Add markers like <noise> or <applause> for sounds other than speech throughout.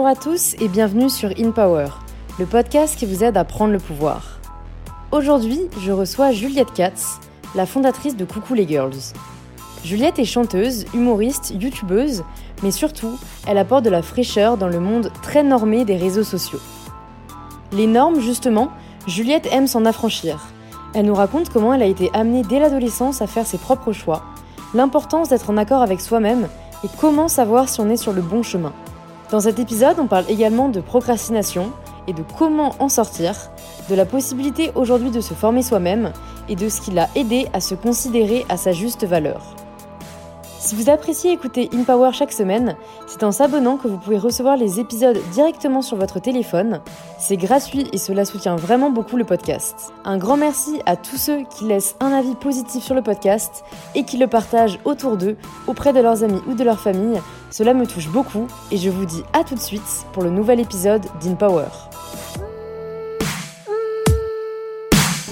Bonjour à tous et bienvenue sur In Power, le podcast qui vous aide à prendre le pouvoir. Aujourd'hui, je reçois Juliette Katz, la fondatrice de Coucou les Girls. Juliette est chanteuse, humoriste, youtubeuse, mais surtout, elle apporte de la fraîcheur dans le monde très normé des réseaux sociaux. Les normes, justement, Juliette aime s'en affranchir. Elle nous raconte comment elle a été amenée dès l'adolescence à faire ses propres choix, l'importance d'être en accord avec soi-même et comment savoir si on est sur le bon chemin. Dans cet épisode, on parle également de procrastination et de comment en sortir, de la possibilité aujourd'hui de se former soi-même et de ce qui l'a aidé à se considérer à sa juste valeur. Si vous appréciez écouter InPower chaque semaine, c'est en s'abonnant que vous pouvez recevoir les épisodes directement sur votre téléphone. C'est gratuit et cela soutient vraiment beaucoup le podcast. Un grand merci à tous ceux qui laissent un avis positif sur le podcast et qui le partagent autour d'eux, auprès de leurs amis ou de leur famille. Cela me touche beaucoup et je vous dis à tout de suite pour le nouvel épisode d'InPower.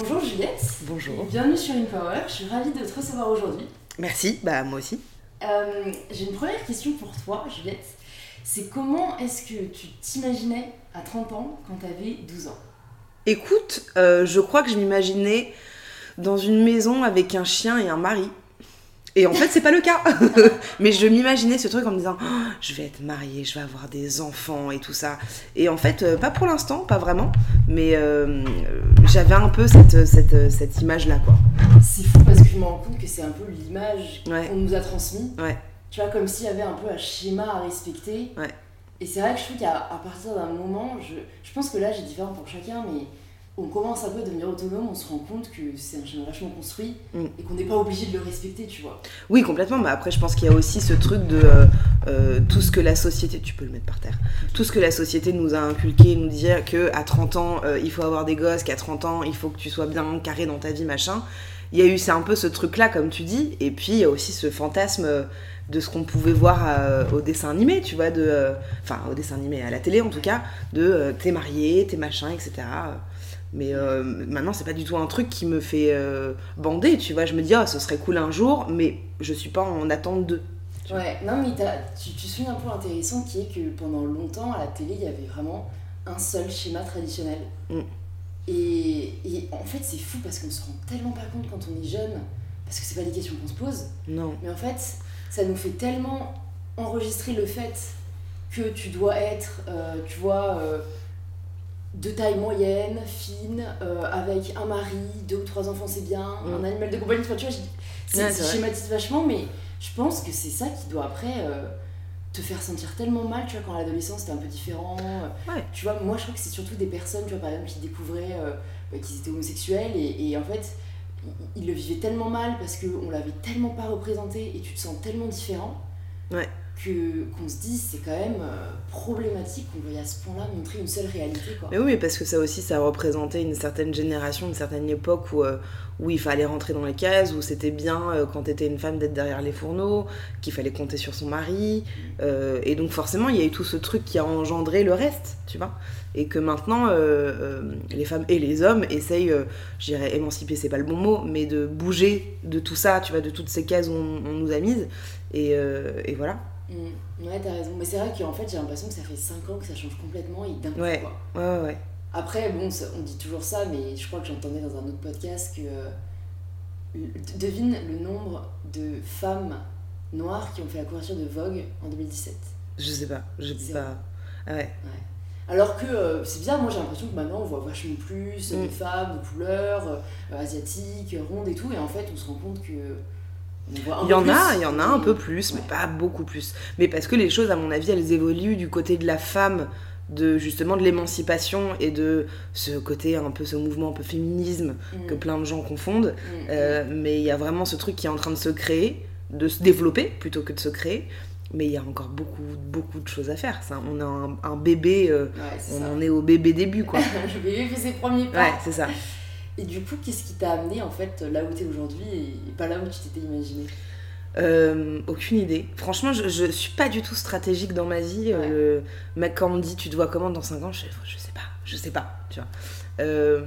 Bonjour Juliette. Bonjour. Bienvenue sur InPower. Je suis ravie de te recevoir aujourd'hui. Merci, bah moi aussi. Euh, J'ai une première question pour toi, Juliette. C'est comment est-ce que tu t'imaginais à 30 ans quand tu avais 12 ans? Écoute, euh, je crois que je m'imaginais dans une maison avec un chien et un mari. Et en fait, c'est pas le cas. <laughs> Mais je m'imaginais ce truc en me disant, Oh, je vais être mariée, je vais avoir des enfants et tout ça. Et en fait, euh, pas pour l'instant, pas vraiment. Mais euh, j'avais un peu cette, cette, cette image-là, quoi. C'est fou parce que je me rends compte que c'est un peu l'image Ouais. qu'on nous a transmise. Ouais. Tu vois, comme s'il y avait un peu un schéma à respecter. Ouais. Et c'est vrai que je trouve qu'à partir d'un moment, je, je pense que l'âge est différent pour chacun, mais on commence un peu à devenir autonome, on se rend compte que c'est un schéma vachement construit Mm. et qu'on n'est pas obligé de le respecter, tu vois. Oui, complètement. Mais après, je pense qu'il y a aussi ce truc de euh, euh, tout ce que la société, tu peux le mettre par terre, tout ce que la société nous a inculqué, nous dire que à 30 ans, euh, il faut avoir des gosses, qu'à 30 ans, il faut que tu sois bien carré dans ta vie, machin. Il y a eu, c'est un peu ce truc-là, comme tu dis. Et puis, il y a aussi ce fantasme euh, de ce qu'on pouvait voir euh, au dessin animé, tu vois, de, euh, enfin, au dessin animé, à la télé en tout cas, de euh, t'es marié, t'es machin, etc. Mais euh, maintenant, c'est pas du tout un truc qui me fait euh, bander, tu vois. Je me dis, ah, ce serait cool un jour, mais je suis pas en attente de. Tu vois. Ouais, non mais tu, tu soulignes un point intéressant qui est que pendant longtemps à la télé il y avait vraiment un seul schéma traditionnel. Mm. Et, et en fait c'est fou parce qu'on se rend tellement pas compte quand on est jeune, parce que c'est pas des questions qu'on se pose, Non. mais en fait ça nous fait tellement enregistrer le fait que tu dois être, euh, tu vois, euh, de taille moyenne, fine, euh, avec un mari, deux ou trois enfants c'est bien, Mm. un animal de compagnie, tu vois, je- c'est schématise vachement, mais je pense que c'est ça qui doit après euh, te faire sentir tellement mal, tu vois, quand à l'adolescence c'était un peu différent. Ouais. Tu vois, moi je crois que c'est surtout des personnes, tu vois, par exemple, qui découvraient euh, bah, qu'ils étaient homosexuels et, et en fait ils, ils le vivaient tellement mal parce qu'on l'avait tellement pas représenté et tu te sens tellement différent Ouais. Qu'on se dit c'est quand même euh, problématique qu'on veuille à ce point-là montrer une seule réalité quoi. Mais oui, mais parce que ça aussi, ça représentait une certaine génération, une certaine époque où, euh, où il fallait rentrer dans les cases, où c'était bien euh, quand t'étais une femme d'être derrière les fourneaux, qu'il fallait compter sur son mari. et donc forcément, il y a eu tout ce truc qui a engendré le reste, tu vois. Et que maintenant, les femmes et les hommes essayent, je dirais émanciper, c'est pas le bon mot, mais de bouger de tout ça, tu vois, de toutes ces cases où on, nous a mises. Et voilà. Mm. Ouais, t'as raison. Mais c'est vrai qu'en fait, j'ai l'impression que ça fait 5 ans que ça change complètement et d'un coup, Ouais. quoi. Ouais, ouais, ouais. Après, bon, on dit toujours ça, mais je crois que j'entendais dans un autre podcast que. euh, devine le nombre de femmes noires qui ont fait la couverture de Vogue en 2017. Je sais pas, je sais pas. Ah ouais. Alors que euh, c'est bizarre, moi j'ai l'impression que maintenant on voit vachement plus Mm. des femmes de couleur, euh, asiatiques, rondes et tout, et en fait on se rend compte que. Il y en plus. a, il y en a un peu plus, mais Ouais. pas beaucoup plus. Mais parce que les choses, à mon avis, elles évoluent du côté de la femme, de justement de l'émancipation et de ce côté un peu, ce mouvement un peu féminisme Mm. que plein de gens confondent. Mm. Euh, mais il y a vraiment ce truc qui est en train de se créer, de se développer plutôt que de se créer. Mais il y a encore beaucoup, beaucoup de choses à faire. Ça, on a un, un bébé, euh, Ouais, on ça. en est au bébé début, quoi. <laughs> Le bébé fait ses premiers pas. Ouais, c'est ça. Et du coup, qu'est-ce qui t'a amené en fait là où t'es aujourd'hui et pas là où tu t'étais imaginé? Euh, aucune idée. Franchement, je, je suis pas du tout stratégique dans ma vie. Euh, mec, quand on me dit tu te vois comment dans 5 ans, je, je sais pas, je sais pas, tu vois. Euh,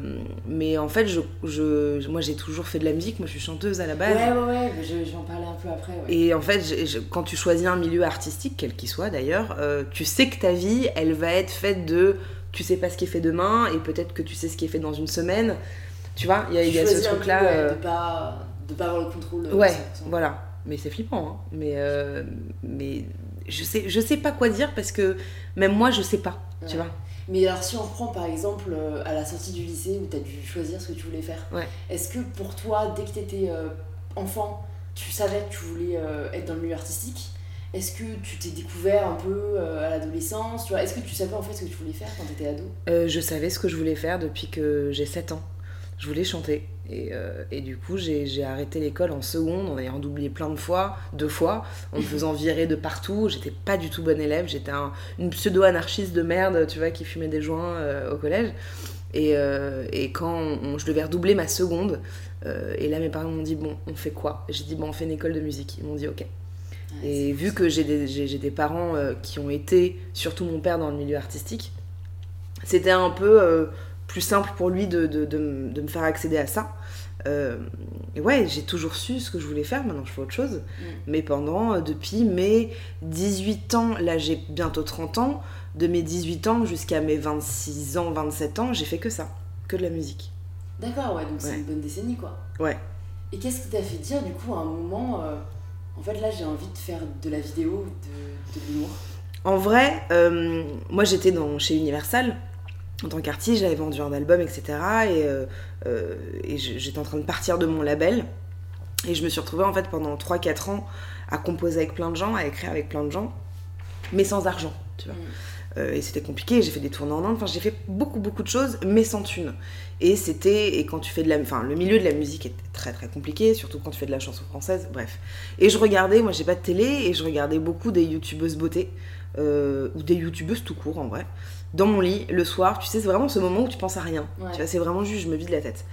mais en fait, je, je- moi j'ai toujours fait de la musique, moi je suis chanteuse à la base. Ouais, ouais, ouais, en parler un peu après. Ouais. Et en fait, quand tu choisis un milieu artistique, quel qu'il soit d'ailleurs, tu sais que ta vie, elle va être faite de. Tu sais pas ce qui est fait demain, et peut-être que tu sais ce qui est fait dans une semaine. Tu vois, il y a, y a ce truc-là. ouais, euh, de, pas, de pas avoir le contrôle. euh, Ouais, 100%. voilà. Mais c'est flippant, hein. Mais, euh, mais je, sais, je sais pas quoi dire parce que même moi, je sais pas. Tu vois Mais alors, si on reprend par exemple à la sortie du lycée où tu as dû choisir ce que tu voulais faire, Ouais. est-ce que pour toi, dès que tu étais enfant, tu savais que tu voulais euh, être dans le milieu artistique? Est-ce que tu t'es découvert un peu euh, à l'adolescence? Est-ce que tu savais en fait ce que tu voulais faire quand tu étais ado? Euh, Je savais ce que je voulais faire depuis que j'ai 7 ans. Je voulais chanter. Et, euh, et du coup, j'ai arrêté l'école en seconde en ayant doublé plein de fois, deux fois, en me faisant virer de partout. J'étais pas du tout bonne élève. J'étais un- une pseudo-anarchiste de merde, tu vois, qui fumait des joints euh, au collège. Et, euh, et quand on- je devais redoubler ma seconde, et là mes parents m'ont dit Bon, on fait quoi? J'ai dit Bon, on fait une école de musique. Ils m'ont dit Ok. Ouais, Et vu que j'ai des, parents qui ont été, surtout mon père, dans le milieu artistique, c'était un peu plus simple pour lui de, de- de me faire accéder à ça. Euh, et ouais, j'ai toujours su ce que je voulais faire, maintenant je fais autre chose. Mm. Mais pendant, euh, depuis mes 18 ans, là j'ai bientôt 30 ans, de mes 18 ans jusqu'à mes 26 ans, 27 ans, j'ai fait que ça, que de la musique. D'accord, ouais, donc c'est une bonne décennie quoi. Ouais. Et qu'est-ce qui t'a fait dire du coup à un moment, euh, en fait là j'ai envie de faire de la vidéo, de, de l'humour? En vrai, euh, moi j'étais dans, chez Universal en tant qu'artiste, j'avais vendu un album, etc. Et, euh, euh, et j'étais en train de partir de mon label. Et je me suis retrouvée en fait pendant 3-4 ans à composer avec plein de gens, à écrire avec plein de gens, mais sans argent, tu vois. Mm. Euh, et c'était compliqué, j'ai fait des tournées en Inde, enfin j'ai fait beaucoup beaucoup de choses, mais sans thune. Et c'était, et quand tu fais de la, enfin le milieu de la musique est très très compliqué, surtout quand tu fais de la chanson française, bref. Et je regardais, moi j'ai pas de télé, et je regardais beaucoup des youtubeuses beauté, euh, ou des youtubeuses tout court en vrai, dans mon lit le soir, tu sais, c'est vraiment ce moment où tu penses à rien. Ouais. Tu vois, c'est vraiment juste, je me vide la tête.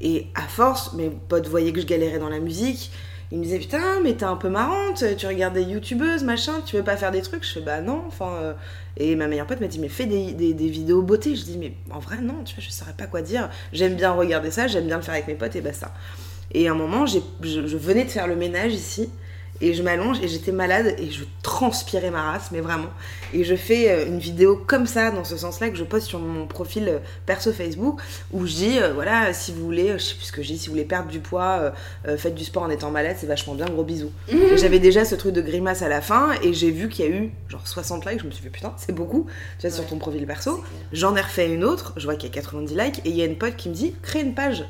Et à force, mes potes voyaient que je galérais dans la musique. Ils me disaient putain, mais t'es un peu marrante, tu regardes des youtubeuses, machin, tu veux pas faire des trucs? Je fais bah non, enfin. euh, Et ma meilleure pote m'a dit mais fais des, des, des vidéos beauté. Je dis mais en vrai non, tu vois, je saurais pas quoi dire. J'aime bien regarder ça, j'aime bien le faire avec mes potes et basta. Et à un moment, je venais de faire le ménage ici. Et je m'allonge et j'étais malade et je transpirais ma race, mais vraiment. Et je fais euh, une vidéo comme ça, dans ce sens-là, que je poste sur mon profil euh, perso Facebook, où je dis, euh, voilà, si vous voulez, je sais plus ce que je dis, si vous voulez perdre du poids, euh, faites du sport en étant malade, c'est vachement bien, gros bisous. Et j'avais déjà ce truc de grimace à la fin, et j'ai vu qu'il y a eu genre 60 likes, je me suis fait putain, c'est beaucoup, tu vois, sur ton profil perso. J'en ai refait une autre, je vois qu'il y a 90 likes, et il y a une pote qui me dit, crée une page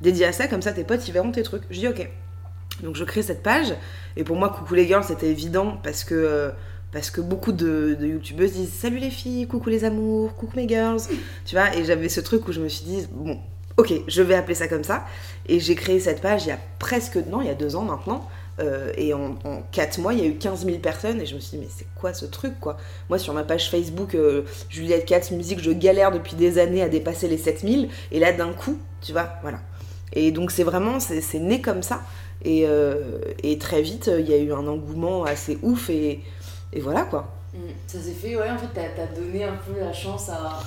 dédiée à ça, comme ça tes potes ils verront tes trucs. Je dis ok. Donc je crée cette page, et pour moi, coucou les girls, c'était évident parce que, euh, parce que beaucoup de, de youtubeuses disent salut les filles, coucou les amours, coucou mes girls, tu vois, et j'avais ce truc où je me suis dit, bon, ok, je vais appeler ça comme ça, et j'ai créé cette page il y a presque, non, il y a deux ans maintenant. euh, et en, en 4 mois, il y a eu 15 000 personnes et je me suis dit, mais c'est quoi ce truc quoi? Moi, sur ma page Facebook, euh, Juliette Katz Musique, je galère depuis des années à dépasser les 7000 et là, d'un coup, tu vois, voilà. Et donc, c'est vraiment, c'est né comme ça. Et, euh, et très vite, il y a eu un engouement assez ouf et, et voilà quoi. Mm. Ça s'est fait, ouais, en fait, t'as as donné un peu la chance à.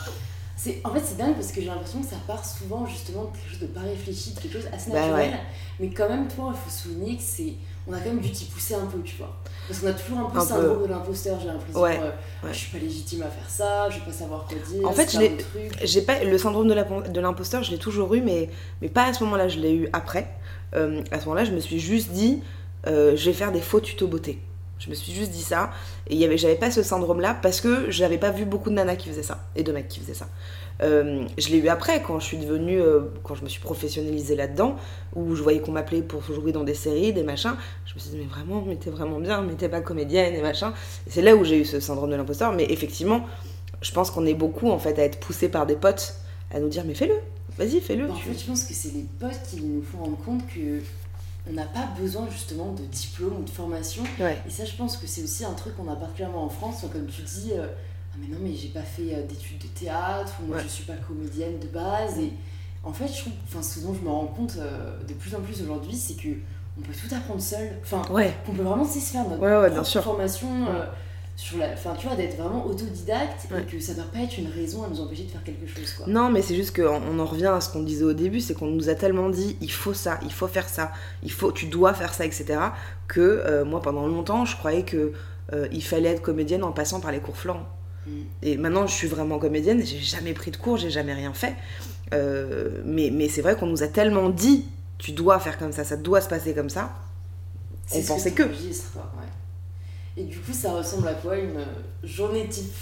En fait, c'est dingue parce que j'ai l'impression que ça part souvent justement de quelque chose de pas réfléchi, de quelque chose assez Bah naturel. ouais. Mais quand même, toi, il faut souligner que c'est. On a quand même dû t'y pousser un peu, tu vois. Parce qu'on a toujours un peu le syndrome de l'imposteur, j'ai l'impression. Ouais, euh, ouais. Je suis pas légitime à faire ça, je vais pas savoir quoi dire. En fait, je pas le syndrome de l'imposteur, je l'ai toujours eu, mais, mais pas à ce moment-là, je l'ai eu après. Euh, à ce moment-là, je me suis juste dit, euh, je vais faire des faux tutos beauté. Je me suis juste dit ça, et j'avais pas ce syndrome-là parce que j'avais pas vu beaucoup de nanas qui faisaient ça et de mecs qui faisaient ça. Euh, je l'ai eu après quand je suis devenue, quand je me suis professionnalisée là-dedans, où je voyais qu'on m'appelait pour jouer dans des séries, des machins. Je me suis dit mais vraiment, mais t'es vraiment bien, mais t'es pas comédienne et machin. C'est là où j'ai eu ce syndrome de l'imposteur. Mais effectivement, je pense qu'on est beaucoup en fait à être poussé par des potes à nous dire mais fais-le, vas-y fais-le. En tu- fait, je pense que c'est les potes qui nous font rendre compte que on n'a pas besoin justement de diplôme ou de formation. Ouais. Et ça, je pense que c'est aussi un truc qu'on a particulièrement en France. Comme tu dis, euh, ah mais non, mais j'ai pas fait euh, d'études de théâtre, ou moi Ouais. je suis pas comédienne de base. Et en fait, je trouve, enfin, ce dont je me rends compte euh, de plus en plus aujourd'hui, c'est que on peut tout apprendre seul. Enfin, Ouais. qu'on peut vraiment se faire notre Ouais, ouais, bien sûr. formation. Sur la. Enfin, tu vois, d'être vraiment autodidacte et que ça doit pas être une raison à nous empêcher de faire quelque chose, quoi. Non, mais c'est juste qu'on on en revient à ce qu'on disait au début, c'est qu'on nous a tellement dit il faut ça, il faut faire ça, il faut, tu dois faire ça, etc. Que euh, moi, pendant longtemps, je croyais que euh, il fallait être comédienne en passant par les cours Florent. Mm. Et maintenant, je suis vraiment comédienne, j'ai jamais pris de cours, j'ai jamais rien fait. Euh, mais mais c'est vrai qu'on nous a tellement dit tu dois faire comme ça, ça doit se passer comme ça. On pensait que. Et du coup, ça ressemble à quoi une journée type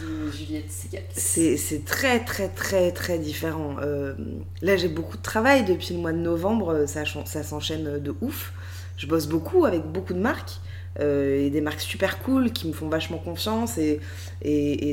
de Juliette C'est très, très, très, très différent. Euh, là, j'ai beaucoup de travail depuis le mois de novembre, ça, ça s'enchaîne de ouf. Je bosse beaucoup avec beaucoup de marques. Euh, et des marques super cool qui me font vachement confiance et,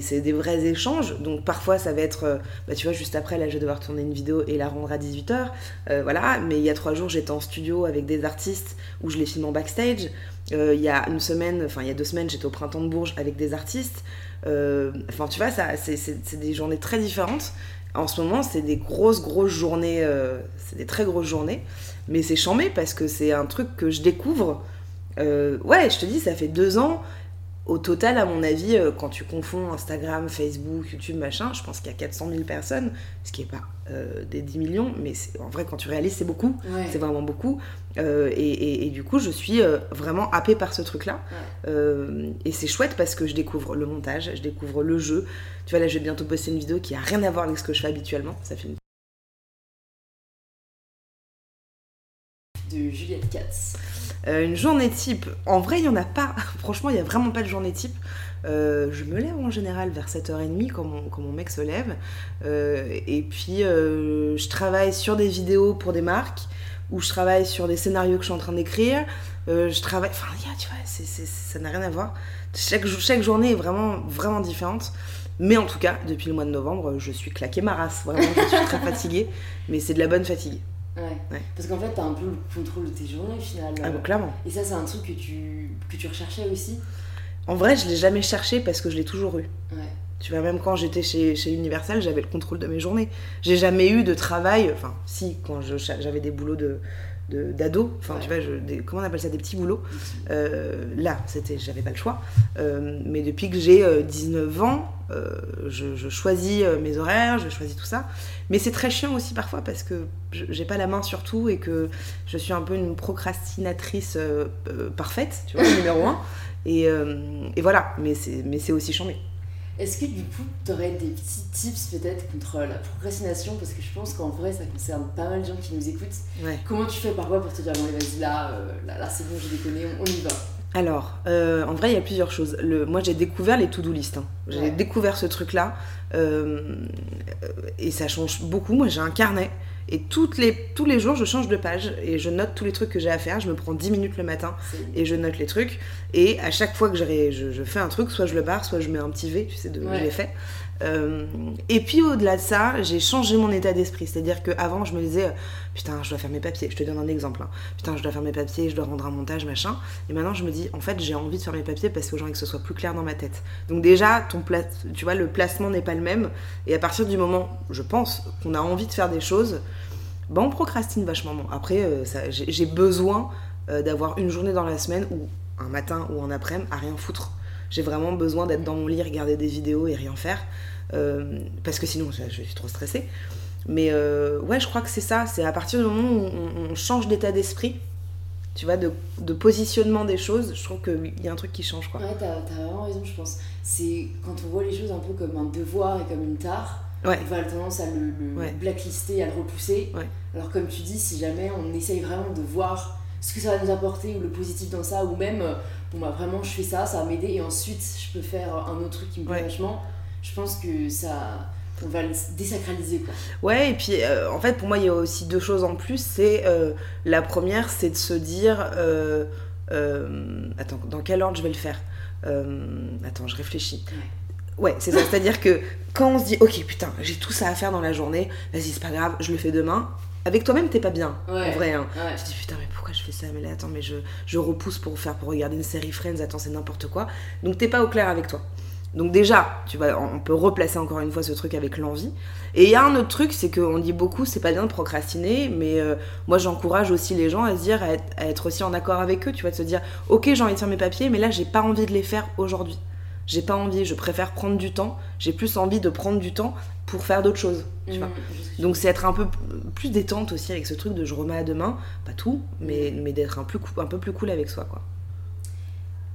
c'est des vrais échanges. Donc parfois ça va être, euh, bah, tu vois, juste après là je vais devoir tourner une vidéo et la rendre à 18h. Euh, voilà, mais il y a trois jours j'étais en studio avec des artistes où je les filme en backstage. Il y a une semaine, enfin il y a deux semaines j'étais au printemps de Bourges avec des artistes. Enfin tu vois, ça, c'est des journées très différentes. En ce moment, c'est des grosses, grosses journées, c'est des très grosses journées, mais c'est chambé parce que c'est un truc que je découvre euh, ouais, je te dis, ça fait deux ans. Au total, à mon avis, euh, quand tu confonds Instagram, Facebook, YouTube, machin, je pense qu'il y a 400 000 personnes, ce qui n'est pas euh, des 10 millions, mais en vrai, quand tu réalises, c'est beaucoup. C'est vraiment beaucoup. Et, du coup, je suis vraiment happée par ce truc-là. et c'est chouette parce que je découvre le montage, je découvre le jeu. Tu vois, là, je vais bientôt poster une vidéo qui a rien à voir avec ce que je fais habituellement. Ça fait une de Juliette Katz. Euh, une journée type, en vrai, il n'y en a pas. <laughs> Franchement, il n'y a vraiment pas de journée type. Euh, je me lève en général vers 7h30 quand mon, quand mon mec se lève. Euh, et puis, je travaille sur des vidéos pour des marques ou je travaille sur des scénarios que je suis en train d'écrire. je travaille. Enfin, tu vois, ça n'a rien à voir. Chaque, chaque journée est vraiment, vraiment différente. Mais en tout cas, depuis le mois de novembre, je suis claquée ma race. Vraiment, je suis très fatiguée. <laughs> Mais c'est de la bonne fatigue. Ouais. Parce qu'en fait, t'as un peu le contrôle de tes journées au final. Ah, bah, clairement. Et ça, c'est un truc que tu, que tu recherchais aussi? En vrai, je l'ai jamais cherché parce que je l'ai toujours eu. Ouais. Tu vois, même quand j'étais chez, chez Universal, j'avais le contrôle de mes journées. J'ai jamais eu de travail, enfin, si, quand j'avais des boulots de, d'ado, enfin tu vois, je, comment on appelle ça, des petits boulots. Euh, là, c'était, j'avais pas le choix. Euh, mais depuis que j'ai 19 euh, ans, je, choisis mes horaires, je choisis tout ça. Mais c'est très chiant aussi parfois parce que j'ai pas la main sur tout et que je suis un peu une procrastinatrice parfaite, tu vois, numéro un. <laughs> Et, et voilà, mais c'est aussi chambé. Est-ce que du coup, tu aurais des petits tips peut-être contre la procrastination? Parce que je pense qu'en vrai, ça concerne pas mal de gens qui nous écoutent. Comment tu fais parfois pour te dire, bon, vas-y, là, euh, là, là c'est bon, j'ai déconné, on, y va? Alors, euh, en vrai, il y a plusieurs choses. Le, moi, j'ai découvert les to-do list. Hein. J'ai découvert ce truc-là. Euh, et ça change beaucoup. Moi, j'ai un carnet. Et toutes les, tous les jours, je change de page et je note tous les trucs que j'ai à faire. Je me prends 10 minutes le matin et je note les trucs. Et à chaque fois que je, je, fais un truc, soit je le barre, soit je mets un petit V, tu sais, de je l'ai fait. Euh, et puis au-delà de ça, j'ai changé mon état d'esprit. C'est-à-dire qu'avant, je me disais, euh, putain, je dois faire mes papiers. Je te donne un exemple. Hein. Putain, je dois faire mes papiers, je dois rendre un montage, machin. Et maintenant, je me dis, en fait, j'ai envie de faire mes papiers parce que j'ai envie que ce soit plus clair dans ma tête. Donc déjà, ton tu vois, le placement n'est pas le même. Et à partir du moment, je pense, qu'on a envie de faire des choses, ben on procrastine vachement. après, euh, j'ai besoin d'avoir une journée dans la semaine ou un matin ou un après-midi à rien foutre. J'ai vraiment besoin d'être dans mon lit, regarder des vidéos et rien faire. Euh, parce que sinon je, suis trop stressée. Mais euh, ouais, je crois que c'est ça. C'est à partir du moment où on, change d'état d'esprit, tu vois, de, de, positionnement des choses, je trouve qu'il y a un truc qui change. Quoi. Ouais, t'as, vraiment raison, je pense. C'est quand on voit les choses un peu comme un devoir et comme une tare, ouais. on va tendance à le, le blacklister, à le repousser. Alors, comme tu dis, si jamais on essaye vraiment de voir ce que ça va nous apporter ou le positif dans ça, ou même, euh, bon, bah vraiment, je fais ça, ça va m'aider et ensuite je peux faire un autre truc qui me plaît vachement. Je pense que ça on va le désacraliser quoi. Ouais et puis euh, en fait pour moi il y a aussi deux choses en plus. C'est euh, la première c'est de se dire euh, attends dans quel ordre je vais le faire? Attends je réfléchis. Ouais, c'est ça. C'est à dire que quand on se dit ok putain j'ai tout ça à faire dans la journée vas-y c'est pas grave je le fais demain avec toi-même t'es pas bien en vrai hein. je dis putain mais pourquoi je fais ça? Mais là attends mais je, je repousse pour faire pour regarder une série Friends attends c'est n'importe quoi donc t'es pas au clair avec toi donc déjà, tu vois, on peut replacer encore une fois ce truc avec l'envie. Et il y a un autre truc, c'est qu'on dit beaucoup, c'est pas bien de procrastiner, mais euh, moi j'encourage aussi les gens à se dire, à être, aussi en accord avec eux, tu vois, de se dire, ok j'ai envie de faire mes papiers, mais là j'ai pas envie de les faire aujourd'hui. J'ai pas envie, je préfère prendre du temps, j'ai plus envie de prendre du temps pour faire d'autres choses. Tu vois. Mmh, Donc c'est être un peu plus détente aussi avec ce truc de je remets à demain, pas tout, mais, Mmh. mais d'être un, plus cou- un peu plus cool avec soi quoi.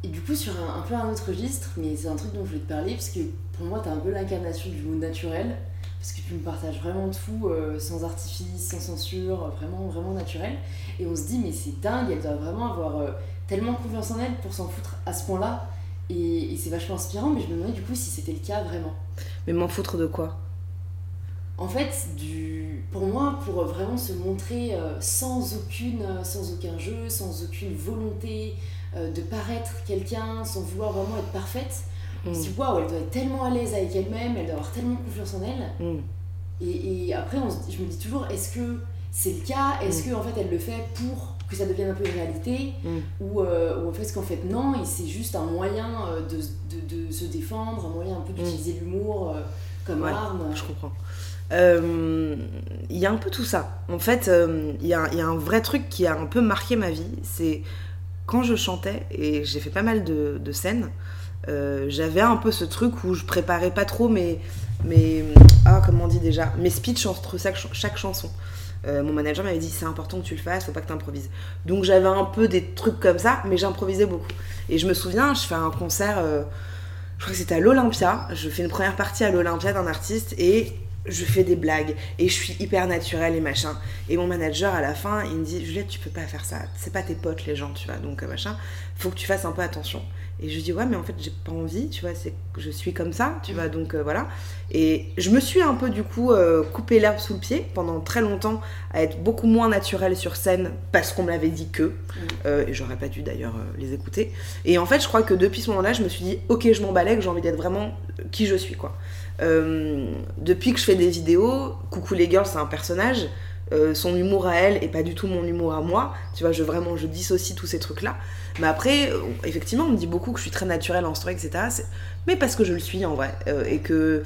Et du coup, sur un, un peu un autre registre, mais c'est un truc dont je voulais te parler, parce que pour moi, t'es un peu l'incarnation du mot naturel, parce que tu me partages vraiment tout, euh, sans artifice, sans censure, vraiment, vraiment naturel. Et on se dit, mais c'est dingue, elle doit vraiment avoir euh, tellement confiance en elle pour s'en foutre à ce point-là. Et, et c'est vachement inspirant, mais je me demandais du coup si c'était le cas vraiment. Mais m'en foutre de quoi? En fait, du... pour moi, pour vraiment se montrer euh, sans, aucune, sans aucun jeu, sans aucune volonté euh, de paraître quelqu'un, sans vouloir vraiment être parfaite, on se dit waouh, elle doit être tellement à l'aise avec elle-même, elle doit avoir tellement confiance en elle. Mm. Et, et après, on se dit- je me dis toujours, est-ce que c'est le cas? Est-ce que en fait elle le fait pour que ça devienne un peu une réalité Mm. ou, euh, ou en fait qu'en fait non, et c'est juste un moyen euh, de, de, de se défendre, un moyen un peu d'utiliser l'humour euh, comme Ouais, arme. Je comprends. Euh, Il y a un peu tout ça. En fait, il y, a, il y a un vrai truc qui a un peu marqué ma vie. C'est quand je chantais, et j'ai fait pas mal de, de scènes, j'avais un peu ce truc où je préparais pas trop mes, mes ah comment on dit déjà mes speeches entre chaque, ch- chaque chanson. Euh, mon manager m'avait dit c'est important que tu le fasses, faut pas que tu improvises. Donc j'avais un peu des trucs comme ça, mais j'improvisais beaucoup. Et je me souviens, je fais un concert, euh, je crois que c'était à l'Olympia. Je fais une première partie à l'Olympia d'un artiste et je fais des blagues et je suis hyper naturelle et machin. Et mon manager à la fin, il me dit Juliette, tu peux pas faire ça. C'est pas tes potes les gens, tu vois. Donc euh, machin, faut que tu fasses un peu attention. Et je dis ouais, mais en fait j'ai pas envie, tu vois. C'est que je suis comme ça, tu vois. Donc euh, voilà. Et je me suis un peu du coup euh, coupé l'herbe sous le pied pendant très longtemps à être beaucoup moins naturelle sur scène parce qu'on me l'avait dit que. Euh, et j'aurais pas dû d'ailleurs les écouter. Et en fait, je crois que depuis ce moment-là, je me suis dit, ok, je m'emballais, que j'ai envie d'être vraiment qui je suis, quoi. Euh, depuis que je fais des vidéos, Coucou les girls, c'est un personnage. Euh, son humour à elle et pas du tout mon humour à moi. Tu vois, je vraiment, je dissocie tous ces trucs-là. Mais après, euh, effectivement, on me dit beaucoup que je suis très naturelle en story, etc. Mais parce que je le suis en vrai. Et que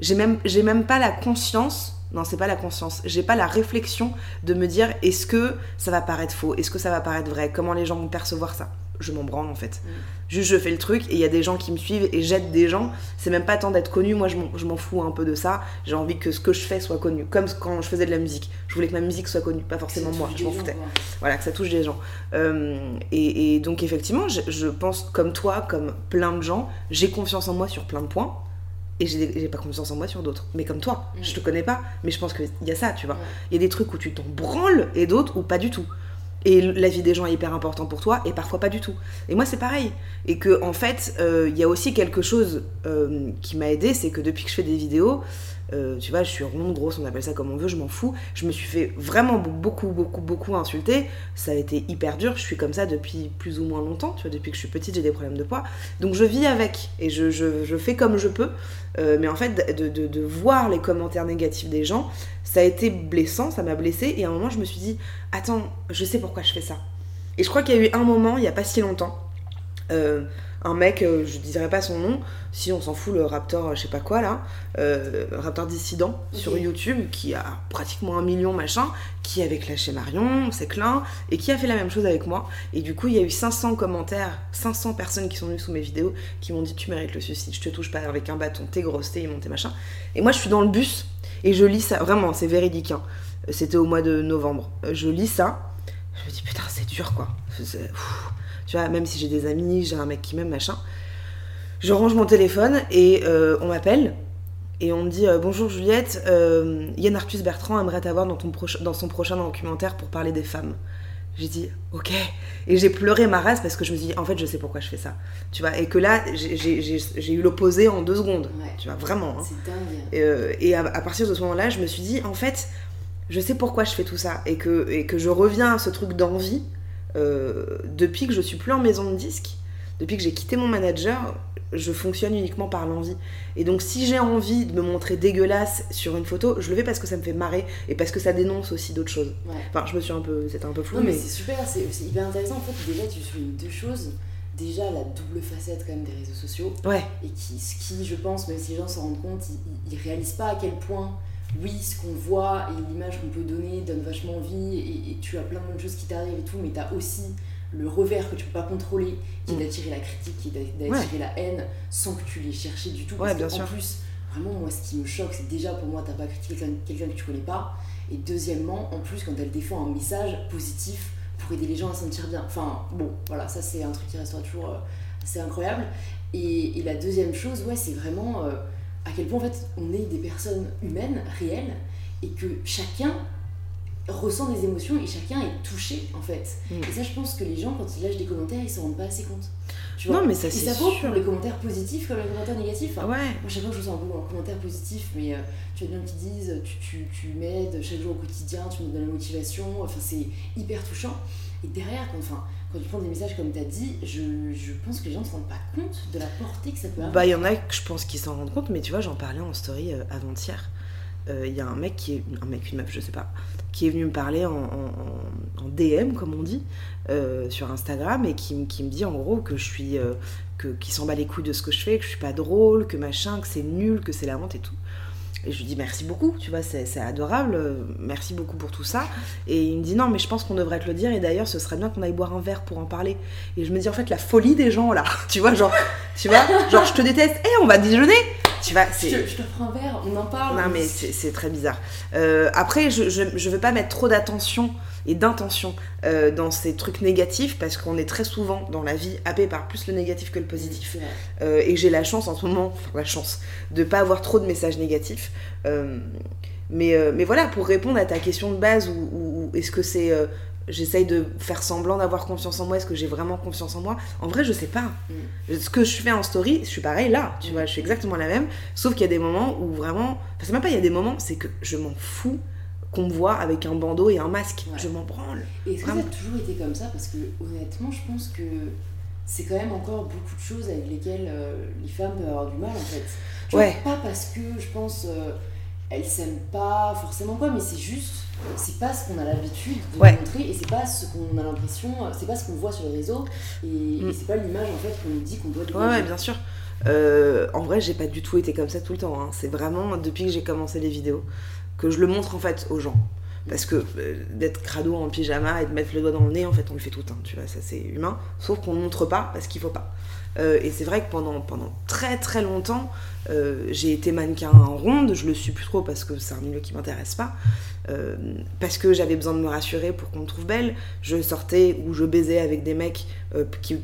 j'ai même, même pas la conscience. Non, c'est pas la conscience. J'ai pas la réflexion de me dire est-ce que ça va paraître faux? Est-ce que ça va paraître vrai? Comment les gens vont percevoir ça? Je m'en branle en fait. Mm. Juste je fais le truc et il y a des gens qui me suivent et j'aide des gens. C'est même pas tant d'être connu, moi je m'en- fous un peu de ça. J'ai envie que ce que je fais soit connu. Comme quand je faisais de la musique. Je voulais que ma musique soit connue, pas forcément moi, je m'en foutais. Voilà, que ça touche des gens. Euh, et, et donc effectivement, je, je pense comme toi, comme plein de gens, j'ai confiance en moi sur plein de points. Et j'ai pas confiance en moi sur d'autres. Mais comme toi, Mm. je te connais pas, mais je pense qu'il y a ça, tu vois. Ouais. Il y a des trucs où tu t'en branles et d'autres où pas du tout. Et la vie des gens est hyper importante pour toi et parfois pas du tout. Et moi c'est pareil. Et que en fait, euh, il y a aussi quelque chose euh, qui m'a aidé, c'est que depuis que je fais des vidéos, euh, tu vois, je suis ronde, grosse, on appelle ça comme on veut, je m'en fous. Je me suis fait vraiment beaucoup, beaucoup, beaucoup insulter. Ça a été hyper dur. Je suis comme ça depuis plus ou moins longtemps. Tu vois, depuis que je suis petite, j'ai des problèmes de poids. Donc je vis avec et je, je- fais comme je peux. Euh, mais en fait, de, de- de voir les commentaires négatifs des gens, ça a été blessant, ça m'a blessée. Et à un moment, je me suis dit, attends, je sais pourquoi je fais ça. Et je crois qu'il y a eu un moment, il n'y a pas si longtemps, euh, un mec, euh, je dirais pas son nom, si on s'en fout, le Raptor, euh, je sais pas quoi là, euh, Raptor dissident sur. YouTube, qui a pratiquement un million machin, qui avait clashé Marion, c'est clin, et qui a fait la même chose avec moi. Et du coup, il y a eu 500 commentaires, 500 personnes qui sont venues sous mes vidéos, qui m'ont dit Tu mérites le suicide, je te touche pas avec un bâton, t'es grosse, t'es immonté, machin. Et moi, je suis dans le bus, et je lis ça, vraiment, c'est véridique, hein. c'était au mois de novembre. Je lis ça, je me dis Putain, c'est dur quoi. Tu vois, même si j'ai des amis, j'ai un mec qui m'aime, machin. Je range mon téléphone et euh, on m'appelle et on me dit euh, Bonjour Juliette, euh, Yann Arthus Bertrand aimerait t'avoir dans, ton dans son prochain documentaire pour parler des femmes. J'ai dit Ok. Et j'ai pleuré ma race parce que je me suis dit En fait, je sais pourquoi je fais ça. Tu vois, et que là, j'ai- eu l'opposé en deux secondes. Ouais. Tu vois, vraiment. hein. C'est dingue. Et, et à, à partir de ce moment-là, je me suis dit, en fait, je sais pourquoi je fais tout ça. Et que, et que je reviens à ce truc d'envie euh, depuis que je suis plus en maison de disque, depuis que j'ai quitté mon manager, je fonctionne uniquement par l'envie. Et donc, si j'ai envie de me montrer dégueulasse sur une photo, je le fais parce que ça me fait marrer et parce que ça dénonce aussi d'autres choses. Ouais. Enfin, je me suis un peu. C'était un peu flou, Non, mais mais. c'est super, c'est hyper intéressant. En fait, déjà, tu soulignes deux choses. Déjà, la double facette quand même des réseaux sociaux. Ouais, Et qui, ce qui, je pense, même si les gens s'en rendent compte, ils, ils, ils réalisent pas à quel point, oui, ce qu'on voit et l'image qu'on peut donner donne vachement envie. Et, et tu as plein de choses qui t'arrivent et tout, mais tu as aussi le revers que tu peux pas contrôler, qui est mm. d'attirer la critique, qui est d'attirer la haine, sans que tu l'aies cherché du tout. Parce bien en plus, vraiment, moi, ce qui me choque, c'est déjà pour moi, t'as pas critiqué quelqu'un que tu connais pas. Et deuxièmement, en plus, quand elle défend un message positif pour aider les gens à se sentir bien. Enfin, bon, voilà, ça, c'est un truc qui restera toujours euh, assez incroyable. Et, la deuxième chose, ouais, c'est vraiment euh, à quel point, en fait, on est des personnes humaines, réelles, et que chacun ressent des émotions et chacun est touché en fait. Mm. Et ça, je pense que les gens, quand ils lâchent des commentaires, ils s'en rendent pas assez compte. Tu vois non, mais ça, c'est ça vaut pour les commentaires positifs comme les commentaires négatifs. ouais. Moi, chaque fois que je reçois un, un commentaire positif, mais euh, tu as des gens qui disent tu, tu, tu m'aides chaque jour au quotidien, tu me donnes la motivation, enfin, c'est hyper touchant. Et derrière, quand, enfin, quand tu prends des messages comme tu as dit, je, je, pense que les gens ne se rendent pas compte de la portée que ça peut avoir. Bah, il y en a que je pense qu'ils s'en rendent compte, mais tu vois, j'en parlais en story euh, avant-hier. Euh, il y a un mec qui est. Un mec, une meuf, je sais pas qui est venu me parler en, DM, comme on dit, euh, sur Instagram, et qui, qui, me dit en gros que je suis. Euh, que, qui s'en bat les couilles de ce que je fais, que je suis pas drôle, que machin, que c'est nul, que c'est la honte et tout. Et je lui dis merci beaucoup, tu vois, c'est adorable, euh, merci beaucoup pour tout ça. Et il me dit non, mais je pense qu'on devrait te le dire, et d'ailleurs, ce serait bien qu'on aille boire un verre pour en parler. Et je me dis en fait, la folie des gens là, <laughs> tu vois, genre, tu vois, genre, je te déteste, hé, on va déjeuner tu vois, je, te, je prends un verre, on en parle. Non, mais c'est très bizarre. Euh, après, je, je, veux pas mettre trop d'attention et d'intention euh, dans ces trucs négatifs parce qu'on est très souvent dans la vie happé par plus le négatif que le positif. Euh, et j'ai la chance en ce moment, la chance, de pas avoir trop de messages négatifs. mais, mais voilà, pour répondre à ta question de base, ou est-ce que c'est j'essaye de faire semblant d'avoir confiance en moi. Est-ce que j'ai vraiment confiance en moi? En vrai, je sais pas. Mm. Ce que je fais en story, je suis pareil là, tu vois, je suis exactement la même. Sauf qu'il y a des moments où vraiment. Enfin, c'est même pas il y a des moments, c'est que je m'en fous qu'on me voit avec un bandeau et un masque. Je m'en branle. Et est-ce que ça a toujours été comme ça? Parce que honnêtement, je pense que c'est quand même encore beaucoup de choses avec lesquelles euh, les femmes peuvent avoir du mal en fait. ouais. pas parce que je pense. Euh, elles s'aiment pas forcément quoi, mais c'est juste, c'est pas ce qu'on a l'habitude de montrer et c'est pas ce qu'on a l'impression, c'est pas ce qu'on voit sur les réseaux et, mm. c'est pas l'image en fait qu'on nous dit qu'on doit Ouais, ouais, bien sûr. Euh, en vrai, j'ai pas du tout été comme ça tout le temps. Hein. C'est vraiment depuis que j'ai commencé les vidéos que je le montre en fait aux gens. Parce que euh, d'être crado en pyjama et de mettre le doigt dans le nez, en fait, on le fait tout le temps, tu vois, ça c'est humain. Sauf qu'on ne montre pas parce qu'il faut pas. Euh, et c'est vrai que pendant, pendant très très longtemps, euh, j'ai été mannequin en ronde, je le suis plus trop parce que c'est un milieu qui m'intéresse pas. Euh, parce que j'avais besoin de me rassurer pour qu'on me trouve belle. Je sortais ou je baisais avec des mecs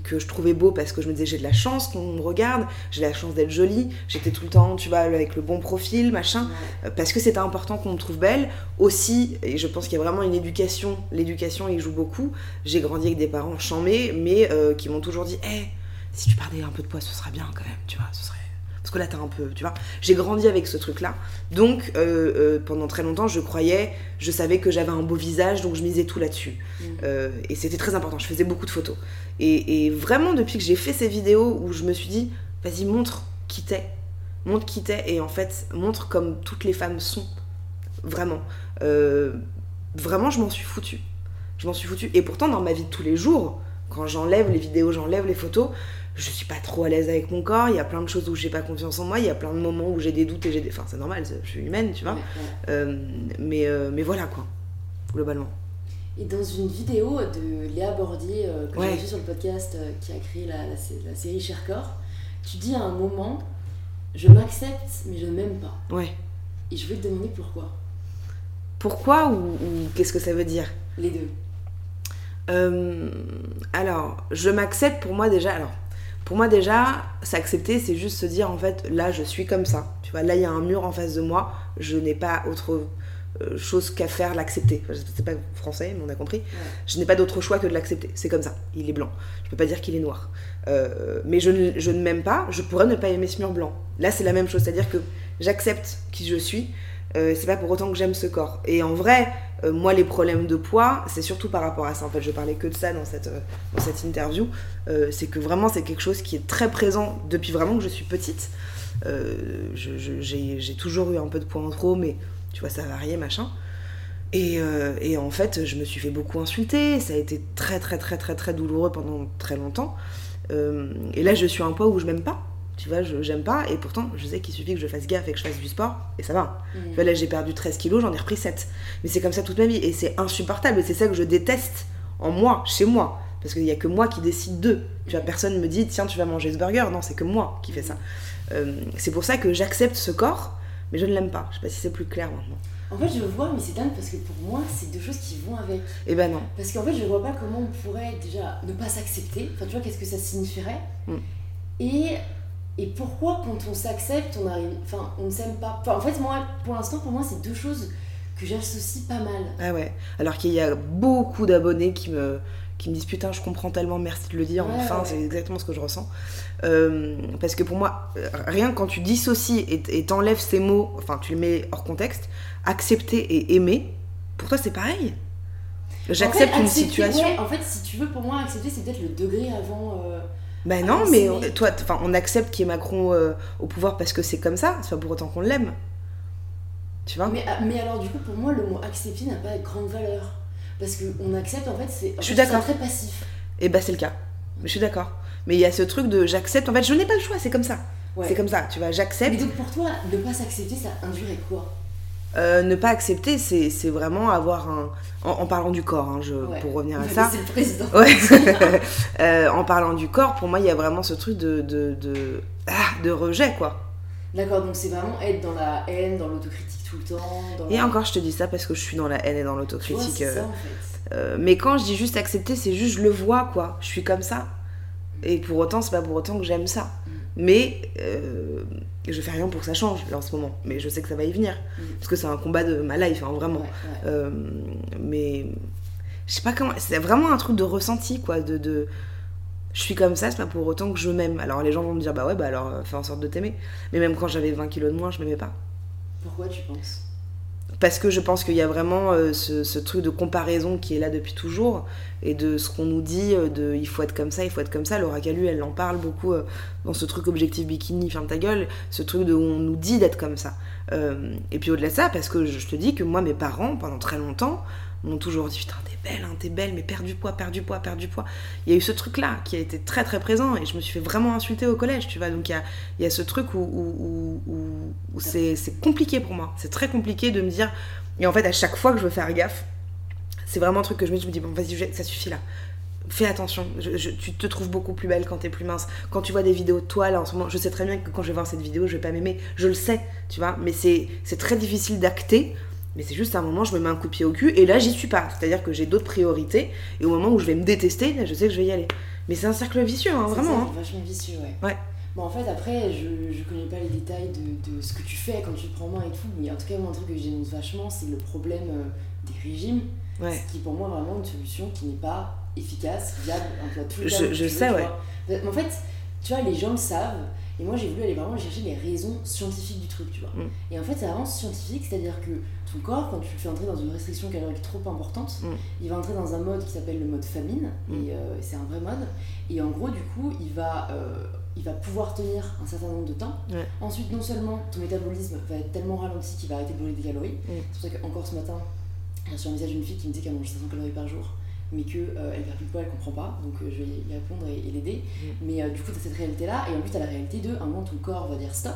que je trouvais beaux parce que je me disais j'ai de la chance qu'on me regarde, j'ai la chance d'être jolie. J'étais tout le temps, tu vois, avec le bon profil, machin, parce que c'était important qu'on me trouve belle. Aussi, et je pense qu'il y a vraiment une éducation, l'éducation il joue beaucoup. J'ai grandi avec des parents chamés, mais qui m'ont toujours dit, hé, si tu perdais un peu de poids, ce serait bien quand même, tu vois, ce serait... Parce que là, t'as un peu, tu vois. J'ai grandi avec ce truc-là. Donc, euh, euh, pendant très longtemps, je croyais, je savais que j'avais un beau visage, donc je misais tout là-dessus. Mm. Euh, et c'était très important. Je faisais beaucoup de photos. Et, vraiment, depuis que j'ai fait ces vidéos où je me suis dit, vas-y, montre qui t'es. Montre qui t'es. Et en fait, montre comme toutes les femmes sont. Vraiment. vraiment, je m'en suis foutue. Je m'en suis foutue. Et pourtant, dans ma vie de tous les jours, quand j'enlève les vidéos, j'enlève les photos, je suis pas trop à l'aise avec mon corps, il y a plein de choses où j'ai pas confiance en moi, il y a plein de moments où j'ai des doutes et j'ai des... Enfin, c'est normal, je suis humaine, tu vois. Euh, mais, euh, mais voilà, quoi, globalement. Et dans une vidéo de Léa Bordier, euh, que j'ai vue sur le podcast, qui a créé la, la, série Cher Corps, tu dis à un moment, je m'accepte, mais je ne m'aime pas. Ouais. Et je vais te demander pourquoi. Pourquoi ou qu'est-ce que ça veut dire? Les deux. alors, je m'accepte pour moi déjà. Alors, pour moi déjà, s'accepter, c'est juste se dire en fait, là je suis comme ça. Tu vois, là il y a un mur en face de moi, je n'ai pas autre euh, chose qu'à faire l'accepter. c'est pas français, mais on a compris. Je n'ai pas d'autre choix que de l'accepter. C'est comme ça. Il est blanc. Je peux pas dire qu'il est noir. Euh, mais je ne, je ne m'aime pas. Je pourrais ne pas aimer ce mur blanc. Là, c'est la même chose. C'est-à-dire que j'accepte qui je suis. Euh, c'est pas pour autant que j'aime ce corps. Et en vrai, euh, moi, les problèmes de poids, c'est surtout par rapport à ça. En fait, je parlais que de ça dans cette, euh, interview. c'est que vraiment, c'est quelque chose qui est très présent depuis vraiment que je suis petite. j'ai toujours eu un peu de poids en trop, mais tu vois, ça variait, machin. Et, et, en fait, je me suis fait beaucoup insulter. Ça a été très, très, très, très, très douloureux pendant très longtemps. et là, je suis à un poids où je m'aime pas tu vois, j'aime pas, et pourtant, je sais qu'il suffit que je fasse gaffe et que je fasse du sport, et ça va. Mm. Tu vois, là, j'ai perdu 13 kilos, j'en ai repris 7. Mais c'est comme ça toute ma vie, et c'est insupportable, et c'est ça que je déteste en moi, chez moi. Parce qu'il n'y a que moi qui décide d'eux. Tu vois, personne me dit, tiens, tu vas manger ce burger. Non, c'est que moi qui fais ça. Euh, c'est pour ça que j'accepte ce corps, mais je ne l'aime pas. Je sais pas si c'est plus clair maintenant. En fait, je vois, mais c'est dingue parce que pour moi, c'est deux choses qui vont avec. Eh ben non. Parce qu'en fait, je vois pas comment on pourrait déjà ne pas s'accepter. Enfin, tu vois, qu'est-ce que ça signifierait Mm. Et et pourquoi quand on s'accepte, on arrive, enfin, on ne s'aime pas? Enfin, en fait, moi, pour l'instant, pour moi, c'est deux choses que j'associe pas mal. Ah ouais. Alors qu'il y a beaucoup d'abonnés qui me, qui me disent putain, je comprends tellement, merci de le dire. Ouais, enfin, ouais. c'est exactement ce que je ressens. Euh, parce que pour moi, euh, rien que quand tu dissocies et et t'enlèves ces mots, enfin, tu les mets hors contexte, accepter et aimer, pour toi, c'est pareil? J'accepte En fait, une accepter- situation. ouais, en fait, si tu veux, pour moi, accepter, c'est peut-être le degré avant. euh, Ben non, mais toi, enfin, on accepte qu'il y ait Macron euh, au pouvoir parce que c'est comme ça. C'est pas pour autant qu'on l'aime. Tu vois? Mais, ah, mais alors, du coup, pour moi, le mot accepter n'a pas grande valeur. Parce qu'on accepte, en fait, c'est Je suis d'accord. très passif. Et bah c'est le cas. Je suis d'accord. Mais il y a ce truc de j'accepte. En fait, je n'ai pas le choix. C'est comme ça. Ouais. C'est comme ça. Tu vois, Mais j'accepte. donc, pour toi, ne pas s'accepter, ça induirait quoi? Euh, ne pas accepter, c'est vraiment avoir un. En, en parlant du corps, hein, je, Ouais. pour revenir à Mais <laughs> ça. C'est le président. Ouais. <laughs> Euh, en parlant du corps, pour moi, il y a vraiment ce truc de de, de, ah, de rejet, quoi. D'accord, donc c'est vraiment être dans la haine, dans l'autocritique tout le temps. Dans Et la- encore, je te dis ça parce que je suis dans la haine et dans l'autocritique. euh, en fait. Mais quand je dis juste accepter, c'est juste je le vois quoi. Je suis comme ça. Et pour autant, c'est pas pour autant que j'aime ça. Mm. Mais euh, je fais rien pour que ça change là en ce moment. Mais je sais que ça va y venir. Mm. Parce que c'est un combat de ma life, hein, vraiment. Ouais, ouais. Euh, mais je sais pas comment. C'est vraiment un truc de ressenti quoi. De, de- je suis comme ça, c'est pas pour autant que je m'aime. Alors les gens vont me dire bah ouais, bah alors euh, fais en sorte de t'aimer. Mais même quand j'avais 20 kilos de moins, je m'aimais pas. Pourquoi tu penses? Parce que je pense qu'il y a vraiment euh, ce, truc de comparaison qui est là depuis toujours et de ce qu'on nous dit euh, de il faut être comme ça, il faut être comme ça. Laura Calu, elle en parle beaucoup euh, dans ce truc objectif bikini, ferme ta gueule, ce truc de où on nous dit d'être comme ça. Et puis au-delà de ça, parce que je te dis que moi, mes parents, pendant très longtemps, m'ont toujours dit putain, t'es belle, hein, t'es belle, mais perds du poids, perds du poids, perds du poids. Il y a eu ce truc-là qui a été très très présent et je me suis fait vraiment insulter au collège, tu vois. Donc il y a, y a ce truc où, où, c'est compliqué pour moi. C'est très compliqué de me dire. Et en fait, à chaque fois que je veux faire gaffe, c'est vraiment un truc que je me dis, bon, vas-y, ça suffit là. Fais attention, tu te trouves beaucoup plus belle quand t'es plus mince. Quand tu vois des vidéos de toi, là en ce moment, je sais très bien que quand je vais voir cette vidéo, je vais pas m'aimer. Je le sais, tu vois, mais c'est très difficile d'acter. Mais c'est juste à un moment, je me mets un coup de pied au cul et là, j'y suis pas. C'est-à-dire que j'ai d'autres priorités et au moment où je vais me détester, là, je sais que je vais y aller. Mais c'est un cercle vicieux, hein, C'est vraiment. ça, hein. vachement vicieux, ouais. Ouais. Bon, en fait, après, je, je connais pas les détails de, de ce que tu fais quand tu te prends en main et tout, mais en tout cas, moi, un truc que je dénonce vachement, c'est le problème euh, des régimes, Ouais. ce qui est pour moi vraiment une solution qui n'est pas efficace, viable, un peu à tous les Je- je sais, veux, ouais. Mais en fait, tu vois, les gens le savent, et moi, j'ai voulu aller vraiment chercher les raisons scientifiques du truc, tu vois. Mm. Et en fait, c'est vraiment scientifique, c'est-à-dire que ton corps, quand tu le fais entrer dans une restriction calorique trop importante, Mm. il va entrer dans un mode qui s'appelle le mode famine, Mm. et euh, c'est un vrai mode. Et en gros, du coup, il va, euh, il va pouvoir tenir un certain nombre de temps. Ouais. Ensuite, non seulement ton métabolisme va être tellement ralenti qu'il va arrêter de brûler des calories. C'est pour ça qu'encore ce matin, j'ai reçu un message d'une fille qui me disait qu'elle mange 500 calories par jour, mais qu'elle euh, de poids, elle comprend pas. Donc euh, je vais y répondre et, et l'aider. Mm. Mais euh, du coup, tu as cette réalité-là. Et en plus, tu as la réalité de, un moment, ton corps va dire stop,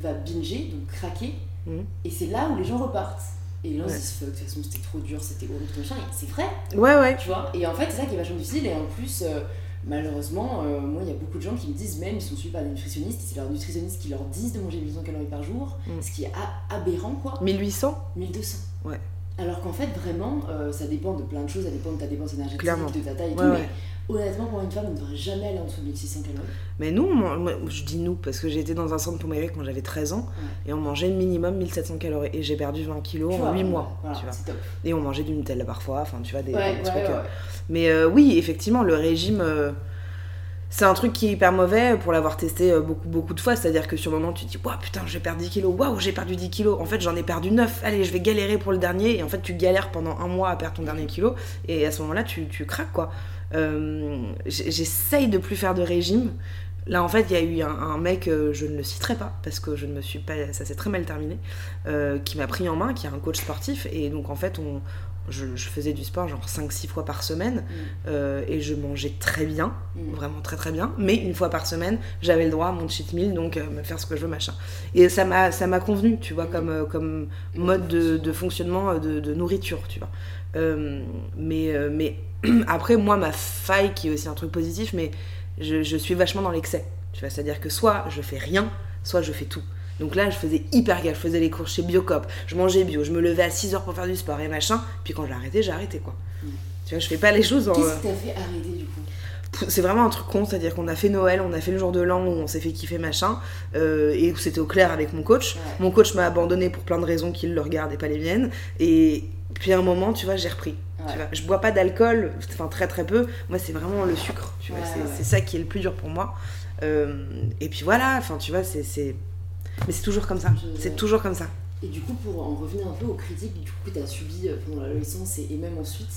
va binger, donc craquer. Mm. Et c'est là où les gens repartent. Et là, on Ouais. se dit, fuck, de toute façon, c'était trop dur, c'était horrible, ton. Et c'est vrai, Ouais, ouais. tu vois. Et en fait, c'est ça qui est vachement difficile. Et en plus, euh, malheureusement, moi, il y a beaucoup de gens qui me disent, même, ils sont suivis par des nutritionnistes, et c'est leurs nutritionnistes qui leur disent de manger 1800 calories par jour, Mm. ce qui est aberrant, quoi. 1800 1200. Ouais. Alors qu'en fait, vraiment, euh, ça dépend de plein de choses, ça dépend de ta dépense énergétique, Clairement. de ta taille et Ouais, tout. ouais. Mais honnêtement, pour une femme, on ne devrait jamais aller en dessous de 1600 calories. Mais nous, on je dis nous parce que j'ai été dans un centre pour maigrir quand j'avais 13 ans et on mangeait minimum 1700 calories et j'ai perdu 20 kilos Tu en vois, 8 voilà, mois. voilà, tu vois. top. Et on mangeait du Nutella parfois, enfin tu vois, des, trucs. euh. Mais euh, oui, effectivement, le régime, c'est un truc qui est hyper mauvais pour l'avoir testé euh, beaucoup, beaucoup de fois. C'est-à-dire que sur le moment, tu te dis, waouh, putain, je vais perdre 10 kilos, waouh, j'ai perdu 10 kilos. En fait, j'en ai perdu 9. Allez, je vais galérer pour le dernier. Et en fait, tu galères pendant un mois à perdre ton dernier kilo. Et à ce moment-là, tu, tu craques, quoi. Euh, J'essaye de plus faire de régime. Là, en fait, il y a eu un, mec, euh, je ne le citerai pas, parce que je ne me suis pas. Ça s'est très mal terminé, qui m'a pris en main, qui est un coach sportif. Et donc, en fait, on, je, je faisais du sport genre 5-6 fois par semaine. Mm, Euh, et je mangeais très bien, mm. vraiment très très bien, mais une fois par semaine, j'avais le droit à mon cheat meal, donc euh, me faire ce que je veux, machin. Et ça m'a ça m'a convenu, tu vois, comme, euh, comme mode de, de fonctionnement de, de nourriture, tu vois. Mais, mais <clears throat> après, moi, ma faille, qui est aussi un truc positif, mais je, je suis vachement dans l'excès. Tu vois, c'est-à-dire que soit je fais rien, soit je fais tout. Donc là, je faisais hyper gaffe, je faisais les cours chez Biocop, je mangeais bio, je me levais à 6 heures pour faire du sport et machin, puis quand j'ai arrêté, j'ai arrêté quoi. Tu vois, je fais pas les choses en. Qu'est-ce qui t'a fait arrêter du coup? C'est vraiment un truc con, c'est-à-dire qu'on a fait Noël, on a fait le jour de l'an où on s'est fait kiffer machin, euh, et où c'était au clair avec mon coach. Ouais. Mon coach m'a abandonné pour plein de raisons qu'il le regarde et pas les miennes, et puis à un moment, tu vois, j'ai repris. Ouais. Tu vois, je bois pas d'alcool, enfin très très peu. Moi, c'est vraiment le sucre. Tu vois, Ouais, c'est ça qui est le plus dur pour moi. Euh, et puis voilà, enfin tu vois, c'est- mais c'est toujours comme ça. C'est toujours comme ça. Et du coup, pour en revenir un peu aux critiques du coup, que tu as subies euh, pendant l'adolescence et, et même ensuite,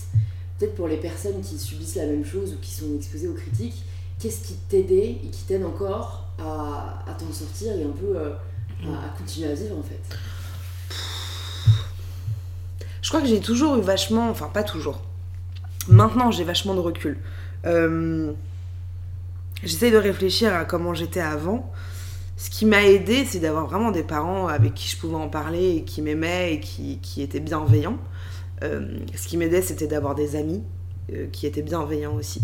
peut-être pour les personnes qui subissent la même chose ou qui sont exposées aux critiques, qu'est-ce qui t'aidait et qui t'aide encore à, à t'en sortir et un peu euh, à, à continuer à vivre en fait? Je crois que j'ai toujours eu vachement, enfin pas toujours. Maintenant, j'ai vachement de recul. Euh, J'essaye de réfléchir à comment j'étais avant. Ce qui m'a aidé, c'est d'avoir vraiment des parents avec qui je pouvais en parler et qui m'aimaient et qui, qui étaient bienveillants. Euh, ce qui m'aidait, c'était d'avoir des amis euh, qui étaient bienveillants aussi.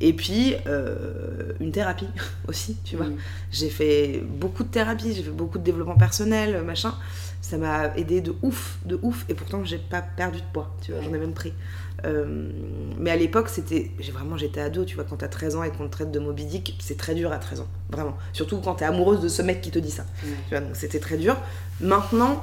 Et puis, euh, une thérapie <laughs> aussi, tu vois. Mm. J'ai fait beaucoup de thérapie, j'ai fait beaucoup de développement personnel, machin. Ça m'a aidé de ouf, de ouf. Et pourtant, j'ai pas perdu de poids, tu vois, j'en ai même pris. Euh, mais à l'époque, c'était. J'ai vraiment, j'étais ado, tu vois, quand t'as 13 ans et qu'on te traite de Moby Dick, c'est très dur à 13 ans, vraiment. Surtout quand t'es amoureuse de ce mec qui te dit ça. Tu vois, donc c'était très dur. Maintenant,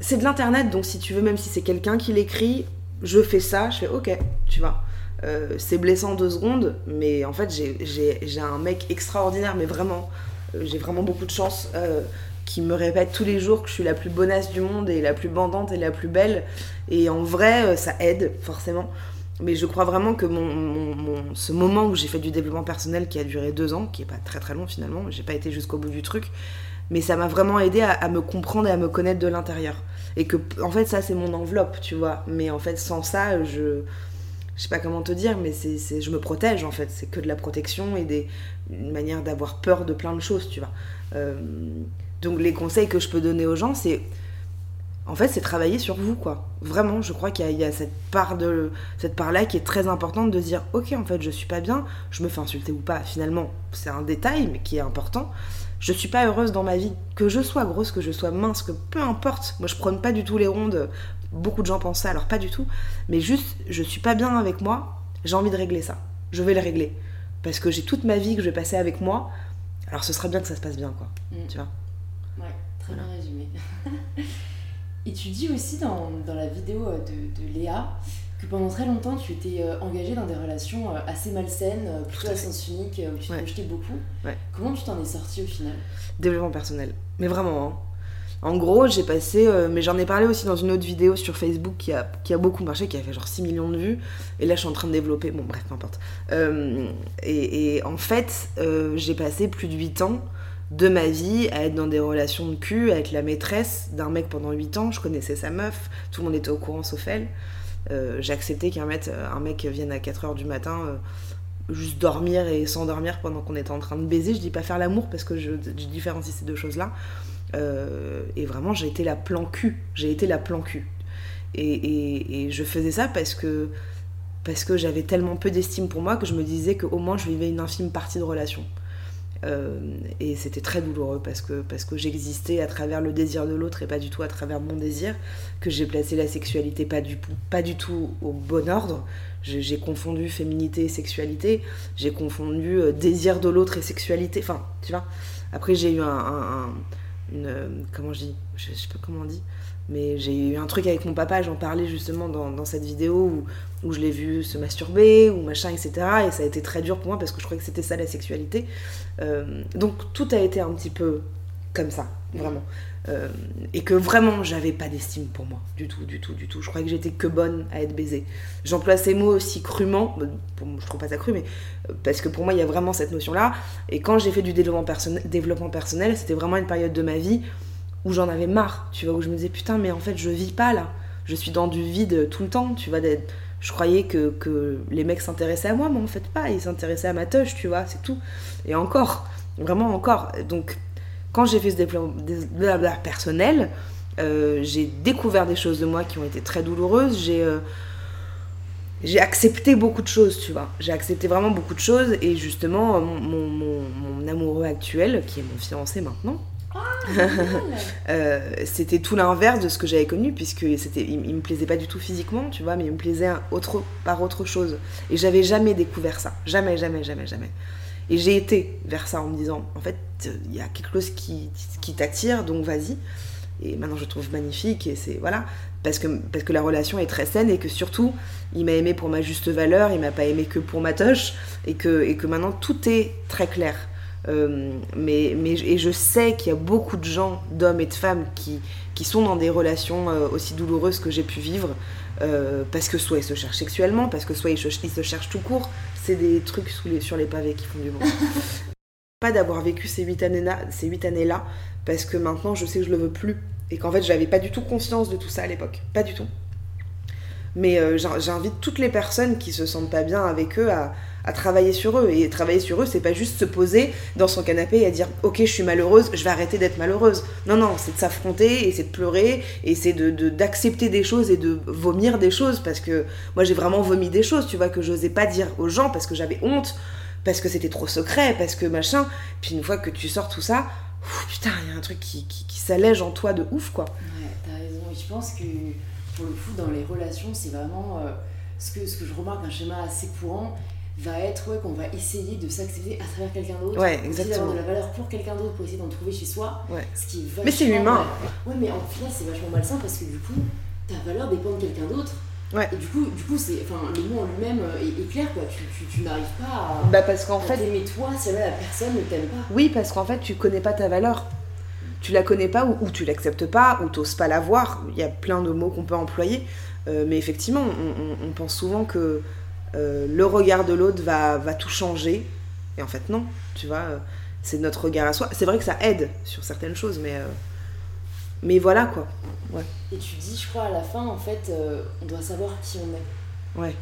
c'est de l'internet, donc si tu veux, même si c'est quelqu'un qui l'écrit, je fais ça, je fais ok, tu vois. Euh, c'est blessant deux secondes, mais en fait, j'ai- un mec extraordinaire, mais vraiment, euh, j'ai vraiment beaucoup de chance, euh, qui me répète tous les jours que je suis la plus bonasse du monde et la plus bandante et la plus belle. Et en vrai, euh, ça aide, forcément. Mais je crois vraiment que mon, mon- ce moment où j'ai fait du développement personnel qui a duré deux ans, qui est pas très très long finalement, j'ai pas été jusqu'au bout du truc, mais ça m'a vraiment aidé à, me comprendre et à me connaître de l'intérieur. Et que, en fait, ça c'est mon enveloppe, tu vois. Mais en fait, sans ça, je. Je sais pas comment te dire, mais c'est- je me protège en fait. C'est que de la protection et des, une manière d'avoir peur de plein de choses, tu vois. Euh, donc les conseils que je peux donner aux gens, c'est en fait, c'est travailler sur vous, quoi. Vraiment, je crois qu'il y a, il y a cette part de cette part-là qui est très importante de dire, ok, en fait, je suis pas bien, je me fais insulter ou pas. Finalement, c'est un détail, mais qui est important. Je suis pas heureuse dans ma vie, que je sois grosse, que je sois mince, que peu importe. Moi, je prône pas du tout les rondes. Beaucoup de gens pensent ça, alors pas du tout. Mais juste, je suis pas bien avec moi. J'ai envie de régler ça. Je vais le régler parce que j'ai toute ma vie que je vais passer avec moi. Alors, ce serait bien que ça se passe bien, quoi. Mm. Tu vois? Très bien résumé. <laughs> Et tu dis aussi dans, dans la vidéo euh, de, de Léa que pendant très longtemps tu étais euh, engagée dans des relations euh, assez malsaines, plutôt à sens unique, où tu te Ouais. projetais beaucoup. Ouais. Comment tu t'en es sortie au final? Développement personnel. Mais vraiment. hein. En gros, j'ai passé. euh, mais j'en ai parlé aussi dans une autre vidéo sur Facebook qui a, qui a beaucoup marché, qui a fait genre 6 millions de vues. Et là, je suis en train de développer. Bon, bref, peu importe. Euh, et, et en fait, euh, j'ai passé plus de 8 ans de ma vie à être dans des relations de cul, être la maîtresse d'un mec pendant 8 ans. Je connaissais sa meuf. Tout le monde était au courant sauf elle. Euh, j'ai accepté qu'un mec, un mec vienne à 4h du matin. euh, juste dormir et s'endormir pendant qu'on était en train de baiser. Je dis pas faire l'amour parce que je, différencie ces deux choses-là. Euh, et vraiment, j'ai été la plan cul. J'ai été la plan cul. Et, et- et je faisais ça parce que, parce que j'avais tellement peu d'estime pour moi que je me disais qu'au moins je vivais une infime partie de relation. Euh, et c'était très douloureux parce que, parce que j'existais à travers le désir de l'autre et pas du tout à travers mon désir, que j'ai placé la sexualité pas du, pas du tout au bon ordre. J'ai confondu féminité et sexualité, j'ai confondu euh, désir de l'autre et sexualité. Enfin, tu vois. Après, j'ai eu un, un- un- euh, Comment je dis? Je, je sais pas comment on dit. Mais j'ai eu un truc avec mon papa, j'en parlais justement dans, cette vidéo où, je l'ai vu se masturber ou machin, etc. Et ça a été très dur pour moi parce que je croyais que c'était ça la sexualité. Euh, donc tout a été un petit peu comme ça, vraiment. Euh, et que vraiment j'avais pas d'estime pour moi, du tout, du tout, du tout. Je croyais que j'étais que bonne à être baisée. J'emploie ces mots aussi crûment, je trouve pas ça cru, mais euh, parce que pour moi il y a vraiment cette notion-là. Et quand j'ai fait du développement personnel c'était vraiment une période de ma vie où j'en avais marre, tu vois, où je me disais putain, mais en fait je vis pas là. Je suis dans du vide tout le temps, tu vois. Je croyais que, que les mecs s'intéressaient à moi, mais en fait pas, ils s'intéressaient à ma touche, tu vois, c'est tout. Et encore, vraiment encore. Donc quand j'ai fait ce développement dé- blabla personnel, Euh, j'ai découvert des choses de moi qui ont été très douloureuses. J'ai euh, j'ai accepté beaucoup de choses, tu vois. J'ai accepté vraiment beaucoup de choses. Et justement, mon- mon- mon amoureux actuel, qui est mon fiancé maintenant, <laughs> euh, c'était tout l'inverse de ce que j'avais connu, puisque c'était, il, me plaisait pas du tout physiquement, tu vois, mais il me plaisait autre, par autre chose. Et j'avais jamais découvert ça. Jamais, jamais, jamais, jamais. Et j'ai été vers ça en me disant, en fait, il y a quelque chose qui, qui t'attire, donc vas-y. Et maintenant, je trouve magnifique, et c'est. Voilà. Parce que, parce que la relation est très saine, et que surtout, il m'a aimé pour ma juste valeur, il m'a pas aimé que pour ma toche, et que, et que maintenant, tout est très clair. Euh, mais, mais, et je sais qu'il y a beaucoup de gens, d'hommes et de femmes, qui, qui sont dans des relations euh, aussi douloureuses que j'ai pu vivre, euh, parce que soit ils se cherchent sexuellement, parce que soit ils, se cherchent tout court. C'est des trucs sous les, sur les pavés qui font du bon. <laughs> pas d'avoir vécu ces huit années-là, ces huit années-là, parce que maintenant je sais que je le veux plus. Et qu'en fait, j'avais pas du tout conscience de tout ça à l'époque. Pas du tout. Mais euh, j'in- j'invite toutes les personnes qui se sentent pas bien avec eux à, à travailler sur eux. Et travailler sur eux, c'est pas juste se poser dans son canapé et à dire Ok, je suis malheureuse, je vais arrêter d'être malheureuse. Non, non, c'est de s'affronter et c'est de pleurer et c'est de, d'accepter des choses et de vomir des choses. Parce que moi, j'ai vraiment vomi des choses, tu vois, que j'osais pas dire aux gens parce que j'avais honte, parce que c'était trop secret, parce que machin. Puis une fois que tu sors tout ça, putain, il y a un truc qui, qui, qui s'allège en toi de ouf, quoi. Ouais, t'as raison. Et je pense que pour le coup, dans les relations, c'est vraiment euh, ce, que, ce que je remarque, un schéma assez courant va être ouais, qu'on va essayer de s'accepter à travers quelqu'un d'autre. Ouais, exactement. de la valeur pour quelqu'un d'autre, pour essayer d'en trouver chez soi. Ouais. Ce qui est Mais c'est humain. Ouais, mais en final, c'est vachement malsain parce que du coup, ta valeur dépend de quelqu'un d'autre. Ouais. Et du coup, du coup c'est, enfin, le mot en lui-même euh, est, est clair, quoi. Tu, tu, tu n'arrives pas à, Bah, parce qu'en fait, t'aimer toi si la personne ne t'aime pas. Oui, parce qu'en fait, tu connais pas ta valeur. Tu la connais pas ou, ou tu l'acceptes pas ou t'oses pas la voir. Il y a plein de mots qu'on peut employer. Euh, mais effectivement, on, on- on pense souvent que euh, le regard de l'autre va, va tout changer. Et en fait, non. Tu vois, euh, c'est notre regard à soi. C'est vrai que ça aide sur certaines choses, mais, euh, mais voilà quoi. Et tu dis, je crois, à la fin, en fait, euh, on doit savoir qui on est. Ouais,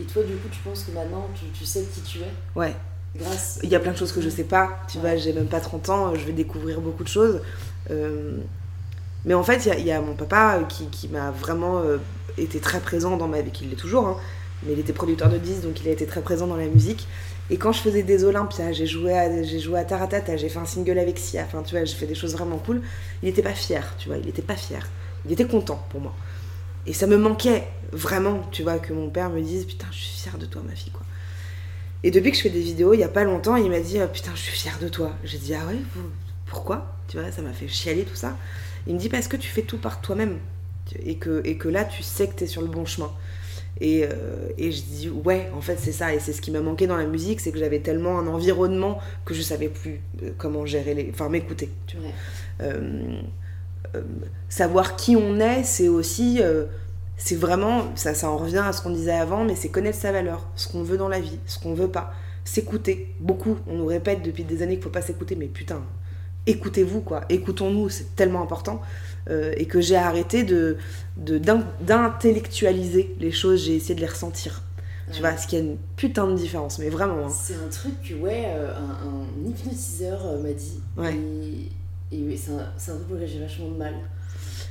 Et toi, du coup, tu penses que maintenant, tu, tu sais qui tu es ouais. grâce. Il y a plein de choses que je sais pas. Tu Ouais. vois, j'ai même pas 30 ans, je vais découvrir beaucoup de choses. Euh, mais en fait, il y a- il y, a mon papa qui, qui m'a vraiment été très présent dans ma vie, qui l'est toujours, hein. Mais il était producteur de disques, donc il a été très présent dans la musique. Et quand je faisais des Olympias, j'ai joué à, j'ai joué à Taratata, j'ai fait un single avec Sia, enfin tu vois, j'ai fait des choses vraiment cool. Il était pas fier, tu vois, il était pas fier. Il était content pour moi. Et ça me manquait vraiment, tu vois, que mon père me dise Putain, je suis fière de toi, ma fille, quoi. Et depuis que je fais des vidéos, il y a pas longtemps, il m'a dit Ah, Putain, je suis fière de toi. J'ai dit Ah ouais, pourquoi? Tu vois, ça m'a fait chialer tout ça. Il me dit Parce que tu fais tout par toi-même. Et que, et que là, tu sais que tu es sur le bon chemin. Et, euh, et je dis Ouais, en fait, c'est ça. Et c'est ce qui m'a manqué dans la musique c'est que j'avais tellement un environnement que je savais plus euh, comment gérer les. Enfin, m'écouter. Tu vois. Ouais. Euh, euh, savoir qui on est, c'est aussi, c'est vraiment, ça, ça en revient à ce qu'on disait avant, mais c'est connaître sa valeur, ce qu'on veut dans la vie, ce qu'on veut pas, s'écouter. Beaucoup, on nous répète depuis des années qu'il faut pas s'écouter, mais putain, écoutez-vous quoi, écoutons-nous, c'est tellement important. Euh, et que j'ai arrêté de de- d'in- d'intellectualiser les choses, j'ai essayé de les ressentir. Tu vois, ce qui a une putain de différence, mais vraiment. hein. C'est un truc que, ouais, euh, un, un hypnotiseur euh, m'a dit. Ouais. Et, et c'est un, un truc pour lequel j'ai vachement de mal.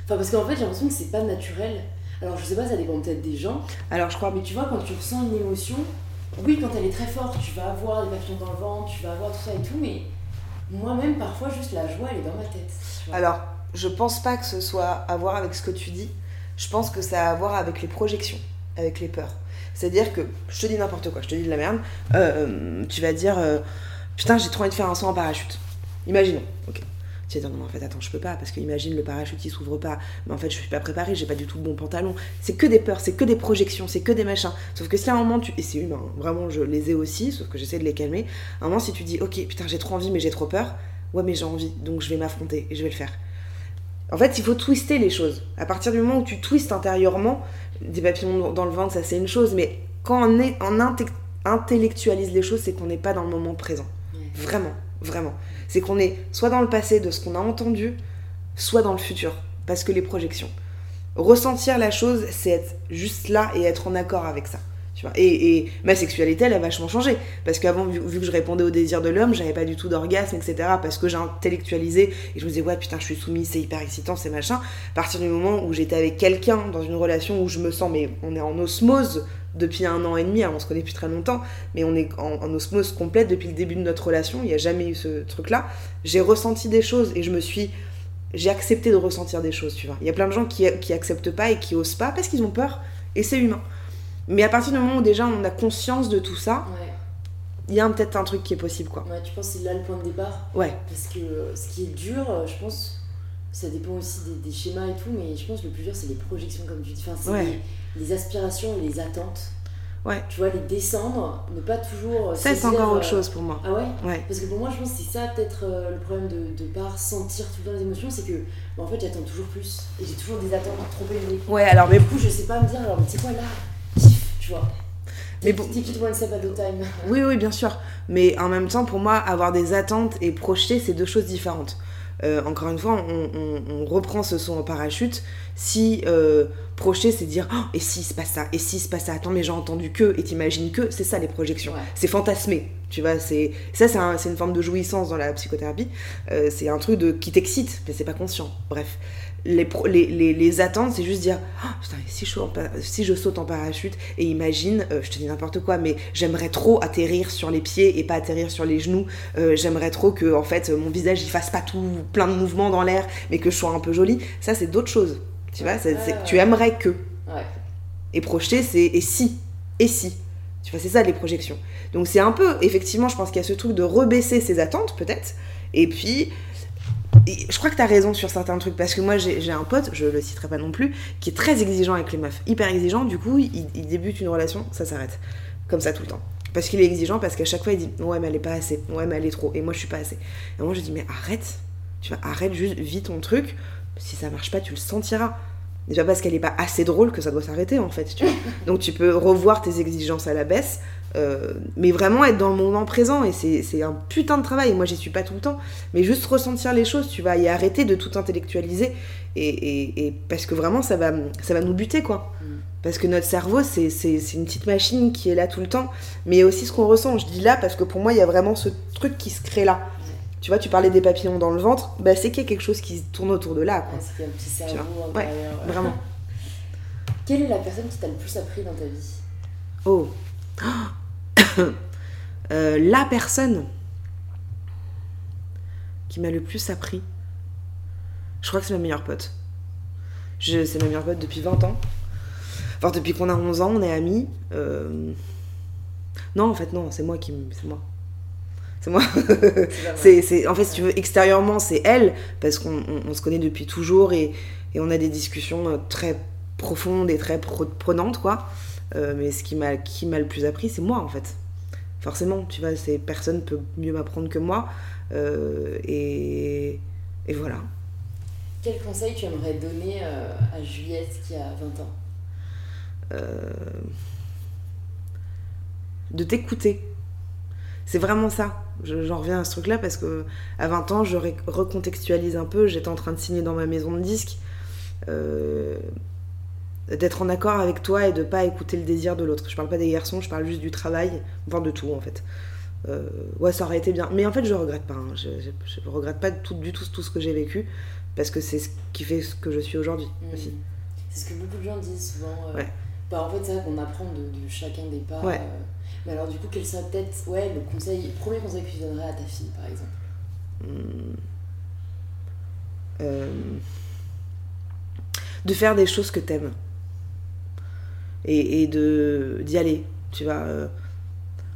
Enfin, parce qu'en fait, j'ai l'impression que c'est pas naturel. Alors, je sais pas, ça dépend peut-être des gens. Alors je crois, Mais tu vois, quand tu ressens une émotion, oui, quand elle est très forte, tu vas avoir des papillons dans le ventre, tu vas avoir tout ça et tout, mais moi-même, parfois, juste la joie, elle est dans ma tête. Alors, je pense pas que ce soit à voir avec ce que tu dis. Je pense que ça a à voir avec les projections, avec les peurs. C'est-à-dire que, je te dis n'importe quoi, je te dis de la merde, euh, tu vas dire, euh, putain, j'ai trop envie de faire un saut en parachute. Imaginons, ok. Tu vas dire, non, en fait, attends, je peux pas, parce que imagine le parachute il s'ouvre pas, mais en fait, je suis pas préparée, j'ai pas du tout le bon pantalon. C'est que des peurs, c'est que des projections, c'est que des machins. Sauf que si à un moment, tu. Et c'est humain, hein, vraiment, je les ai aussi, sauf que j'essaie de les calmer. À un moment, si tu dis, ok, putain, j'ai trop envie, mais j'ai trop peur, ouais, mais j'ai envie, donc je vais m'affronter et je vais le faire. En fait, il faut twister les choses. À partir du moment où tu twistes intérieurement, des papillons dans le ventre, ça c'est une chose, mais quand on, est, on inte- intellectualise les choses, c'est qu'on n'est pas dans le moment présent. Vraiment, vraiment. C'est qu'on est soit dans le passé de ce qu'on a entendu, soit dans le futur, parce que les projections. Ressentir la chose, c'est être juste là et être en accord avec ça. Et, ma sexualité, elle a vachement changé. Parce qu'avant, vu, vu que je répondais aux désirs de l'homme, j'avais pas du tout d'orgasme, etc. Parce que j'ai intellectualisé et je me disais, ouais, putain, je suis soumise, c'est hyper excitant, c'est machin. À partir du moment où j'étais avec quelqu'un dans une relation où je me sens, mais on est en osmose depuis un an et demi, alors on se connaît depuis très longtemps, mais on est en, en osmose complète depuis le début de notre relation, il n'y a jamais eu ce truc-là. J'ai ressenti des choses et je me suis j'ai accepté de ressentir des choses, tu vois. Il y a plein de gens qui, qui acceptent pas et qui osent pas parce qu'ils ont peur, et c'est humain. Mais à partir du moment où déjà on a conscience de tout ça, Ouais. il y a peut-être un truc qui est possible, quoi. Ouais, tu penses que c'est là le point de départ? Ouais, Parce que euh, ce qui est dur, euh, je pense, ça dépend aussi des, des schémas et tout, mais je pense que le plus dur, c'est les projections, comme tu dis. Enfin, c'est Ouais. les, les aspirations les attentes. Ouais. Tu vois, les descendre, ne pas toujours. euh, ça c'est encore euh, autre chose pour moi. Ah ouais? Ouais, Parce que pour moi, je pense que c'est ça peut-être euh, le problème de ne pas ressentir tout le temps les émotions, c'est que bah, en fait, j'attends toujours plus. Et j'ai toujours des attentes trop élevées. ouais, alors mais Du coup, je sais pas me dire, alors, mais c'est quoi là Tu vois. Mais bon- Take it one step at a time. <laughs> Oui, oui, bien sûr. Mais en même temps, pour moi, avoir des attentes et projeter, c'est deux choses différentes. Euh, encore une fois, on, on- on reprend ce son en parachute. Si euh, projeter, c'est dire Oh, et si se passe ça, et si se passe ça, attends, mais j'ai entendu que, et t'imagines que, c'est ça les projections. Ouais. C'est fantasmer, tu vois. C'est ça, c'est un- une forme de jouissance dans la psychothérapie. Euh, c'est un truc de qui t'excite, mais c'est pas conscient. Bref, les, pro- les, les, les attentes, c'est juste dire Oh, putain, si je, saute en pa- si je saute en parachute et imagine, euh, je te dis n'importe quoi, mais j'aimerais trop atterrir sur les pieds et pas atterrir sur les genoux. Euh, j'aimerais trop que en fait mon visage il fasse pas tout plein de mouvements dans l'air, mais que je sois un peu jolie. Ça, c'est d'autres choses. Tu vois, c'est- tu aimerais que. Ouais. Et projeter, c'est et si Et si Tu vois, c'est ça les projections. Donc c'est un peu, effectivement, je pense qu'il y a ce truc de rebaisser ses attentes, peut-être. Et puis, je crois que tu as raison sur certains trucs, parce que moi j'ai un pote, je le citerai pas non plus, qui est très exigeant avec les meufs. Hyper exigeant, du coup, il, il débute une relation, ça s'arrête. Comme ça tout le temps. Parce qu'il est exigeant, parce qu'à chaque fois il dit Ouais, mais elle est pas assez, ouais, mais elle est trop, et moi je suis pas assez. Et moi je dis Mais arrête, tu vois, arrête juste, vis ton truc, si ça marche pas, tu le sentiras. Déjà parce qu'elle est pas assez drôle que ça doit s'arrêter en fait, tu vois. Donc tu peux revoir tes exigences à la baisse, euh, mais vraiment être dans le moment présent et c'est un putain de travail. Moi j'y suis pas tout le temps, mais juste ressentir les choses, tu vas y arrêter de tout intellectualiser et, et- et parce que vraiment ça va, ça va nous buter quoi. Mm. Parce que notre cerveau c'est une petite machine qui est là tout le temps, mais aussi ce qu'on ressent. Je dis là parce que pour moi il y a vraiment ce truc qui se crée là. Tu vois, tu parlais des papillons dans le ventre, bah c'est qu'il y a quelque chose qui tourne autour de là quoi. C'est qu'il y a un petit cerveau. Ouais, ouais. Vraiment. <laughs> Quelle est la personne qui t'a le plus appris dans ta vie? Oh. <coughs> Euh, la personne qui m'a le plus appris, je crois que c'est ma meilleure pote. Je, c'est ma meilleure pote depuis 20 ans. Enfin, depuis qu'on a 11 ans, on est amis. Euh, Non, en fait, non, c'est moi qui. C'est moi. C'est moi. <laughs> C'est en fait, si tu veux, extérieurement, c'est elle, parce qu'on on- on se connaît depuis toujours et, et on a des discussions euh, très profondes et très pre- prenantes, quoi. Euh, mais ce qui m'a, qui m'a le plus appris, c'est moi, en fait. Forcément, tu vois, c'est, personne peut mieux m'apprendre que moi. Euh, et, et voilà. Quel conseil tu aimerais donner euh, à Juliette qui a 20 ans? Euh, de t'écouter. C'est vraiment ça. Je- J'en reviens à ce truc-là parce que à 20 ans, je recontextualise un peu. J'étais en train de signer dans ma maison de disques. D'être en accord avec toi et de pas écouter le désir de l'autre. Je parle pas des garçons, je parle juste du travail, enfin de tout en fait. Euh, ouais, ça aurait été bien. Mais en fait, je regrette pas. hein. Je, je, je regrette pas tout, du tout tout ce que j'ai vécu parce que c'est ce qui fait ce que je suis aujourd'hui Hmm. aussi. C'est ce que beaucoup de gens disent souvent. euh, Ouais. bah, en fait, c'est vrai qu'on apprend de, de chacun des pas. Ouais. euh, mais alors, du coup, quel serait peut-être ouais, le, conseil, le premier conseil que tu donnerais à ta fille, par exemple? Euh, de faire des choses que t'aimes et, et de d'y aller tu vois euh.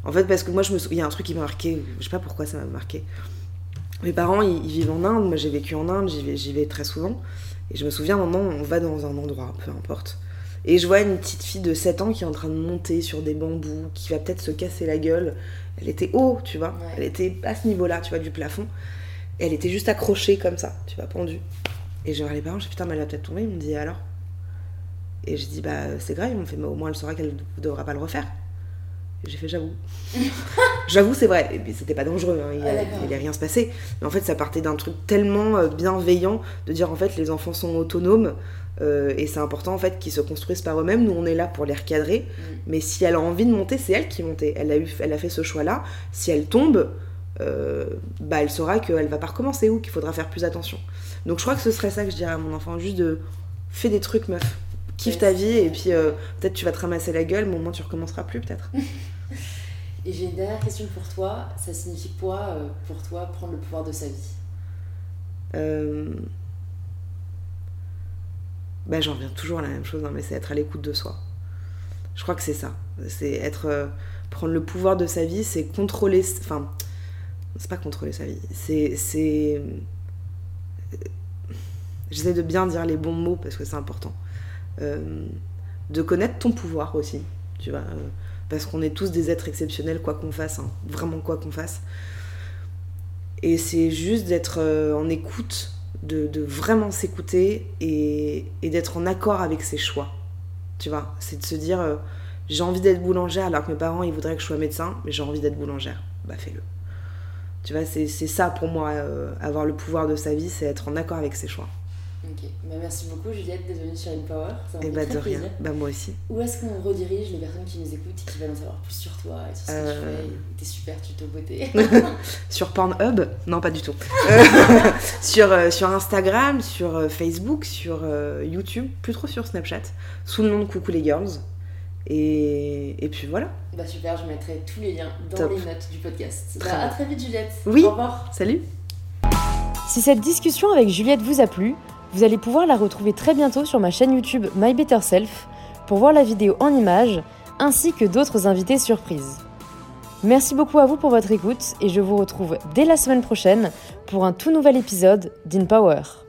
en fait parce que moi je me il y a un truc qui m'a marqué je sais pas pourquoi ça m'a marqué mes parents ils, ils vivent en Inde moi j'ai vécu en Inde j'y vais, j'y vais très souvent et je me souviens un moment on va dans un endroit peu importe et je vois une petite fille de 7 ans qui est en train de monter sur des bambous qui va peut-être se casser la gueule elle était haut tu vois Ouais. elle était à ce niveau là tu vois du plafond elle était juste accrochée comme ça, tu vois, pendue. Et j'ai regardé les parents, j'ai dit putain, mais elle va peut-être tomber. Ils m'ont dit et alors? Et j'ai dit bah c'est grave, m'ont fait, mais au moins elle saura qu'elle ne devra pas le refaire. J'ai fait j'avoue. <laughs> j'avoue, c'est vrai. Et puis c'était pas dangereux, hein, il Ah, d'accord. n'allait rien se passer. Mais en fait, ça partait d'un truc tellement euh, bienveillant de dire en fait les enfants sont autonomes euh, et c'est important en fait qu'ils se construisent par eux-mêmes. Nous, on est là pour les recadrer. Mm. Mais si elle a envie de monter, c'est elle qui montait. Elle a, eu, elle a fait ce choix-là. Si elle tombe, euh, bah, elle saura qu'elle va pas recommencer ou qu'il faudra faire plus attention. Donc je crois que ce serait ça que je dirais à mon enfant, juste de fais des trucs meuf. Kiffe ta vie et puis euh, peut-être tu vas te ramasser la gueule, mais au moins tu recommenceras plus peut-être. <laughs> Et j'ai une dernière question pour toi. Ça signifie quoi euh, pour toi prendre le pouvoir de sa vie? Euh, Bah, j'en reviens toujours à la même chose, hein, mais c'est être à l'écoute de soi. Je crois que c'est ça. C'est être. prendre le pouvoir de sa vie, c'est contrôler. Enfin, c'est pas contrôler sa vie. C'est. c'est J'essaie de bien dire les bons mots parce que c'est important. Euh, de connaître ton pouvoir aussi, tu vois. euh, parce qu'on est tous des êtres exceptionnels, quoi qu'on fasse, hein, vraiment quoi qu'on fasse. Et c'est juste d'être euh, en écoute, de, vraiment s'écouter et, d'être en accord avec ses choix. Tu vois, c'est de se dire j'ai envie d'être boulangère alors que mes parents ils voudraient que je sois médecin, mais j'ai envie d'être boulangère. Bah fais-le. Tu vois, c'est ça pour moi, avoir le pouvoir de sa vie, c'est être en accord avec ses choix. Ok. Bah, merci beaucoup Juliette d'être venue sur InPower. Ça m'a Et fait bah de rien, bah moi aussi. Où est-ce qu'on redirige les personnes qui nous écoutent et qui veulent en savoir plus sur toi et sur ce que tu Euh. fais T'es super, tu te beauté. <laughs> <laughs> Sur Pornhub Non, pas du tout. Euh, <laughs> sur, euh, sur Instagram, sur euh, Facebook, sur euh, YouTube, plus trop sur Snapchat, sous le nom de Coucou les Girls. Et, et puis voilà. bah super, je mettrai tous les liens dans Top. les notes du podcast. Très Bah, à très vite Juliette. Oui. Au revoir. Salut Si cette discussion avec Juliette vous a plu, vous allez pouvoir la retrouver très bientôt sur ma chaîne YouTube My Better Self pour voir la vidéo en images ainsi que d'autres invités surprises. Merci beaucoup à vous pour votre écoute et je vous retrouve dès la semaine prochaine pour un tout nouvel épisode d'InPower.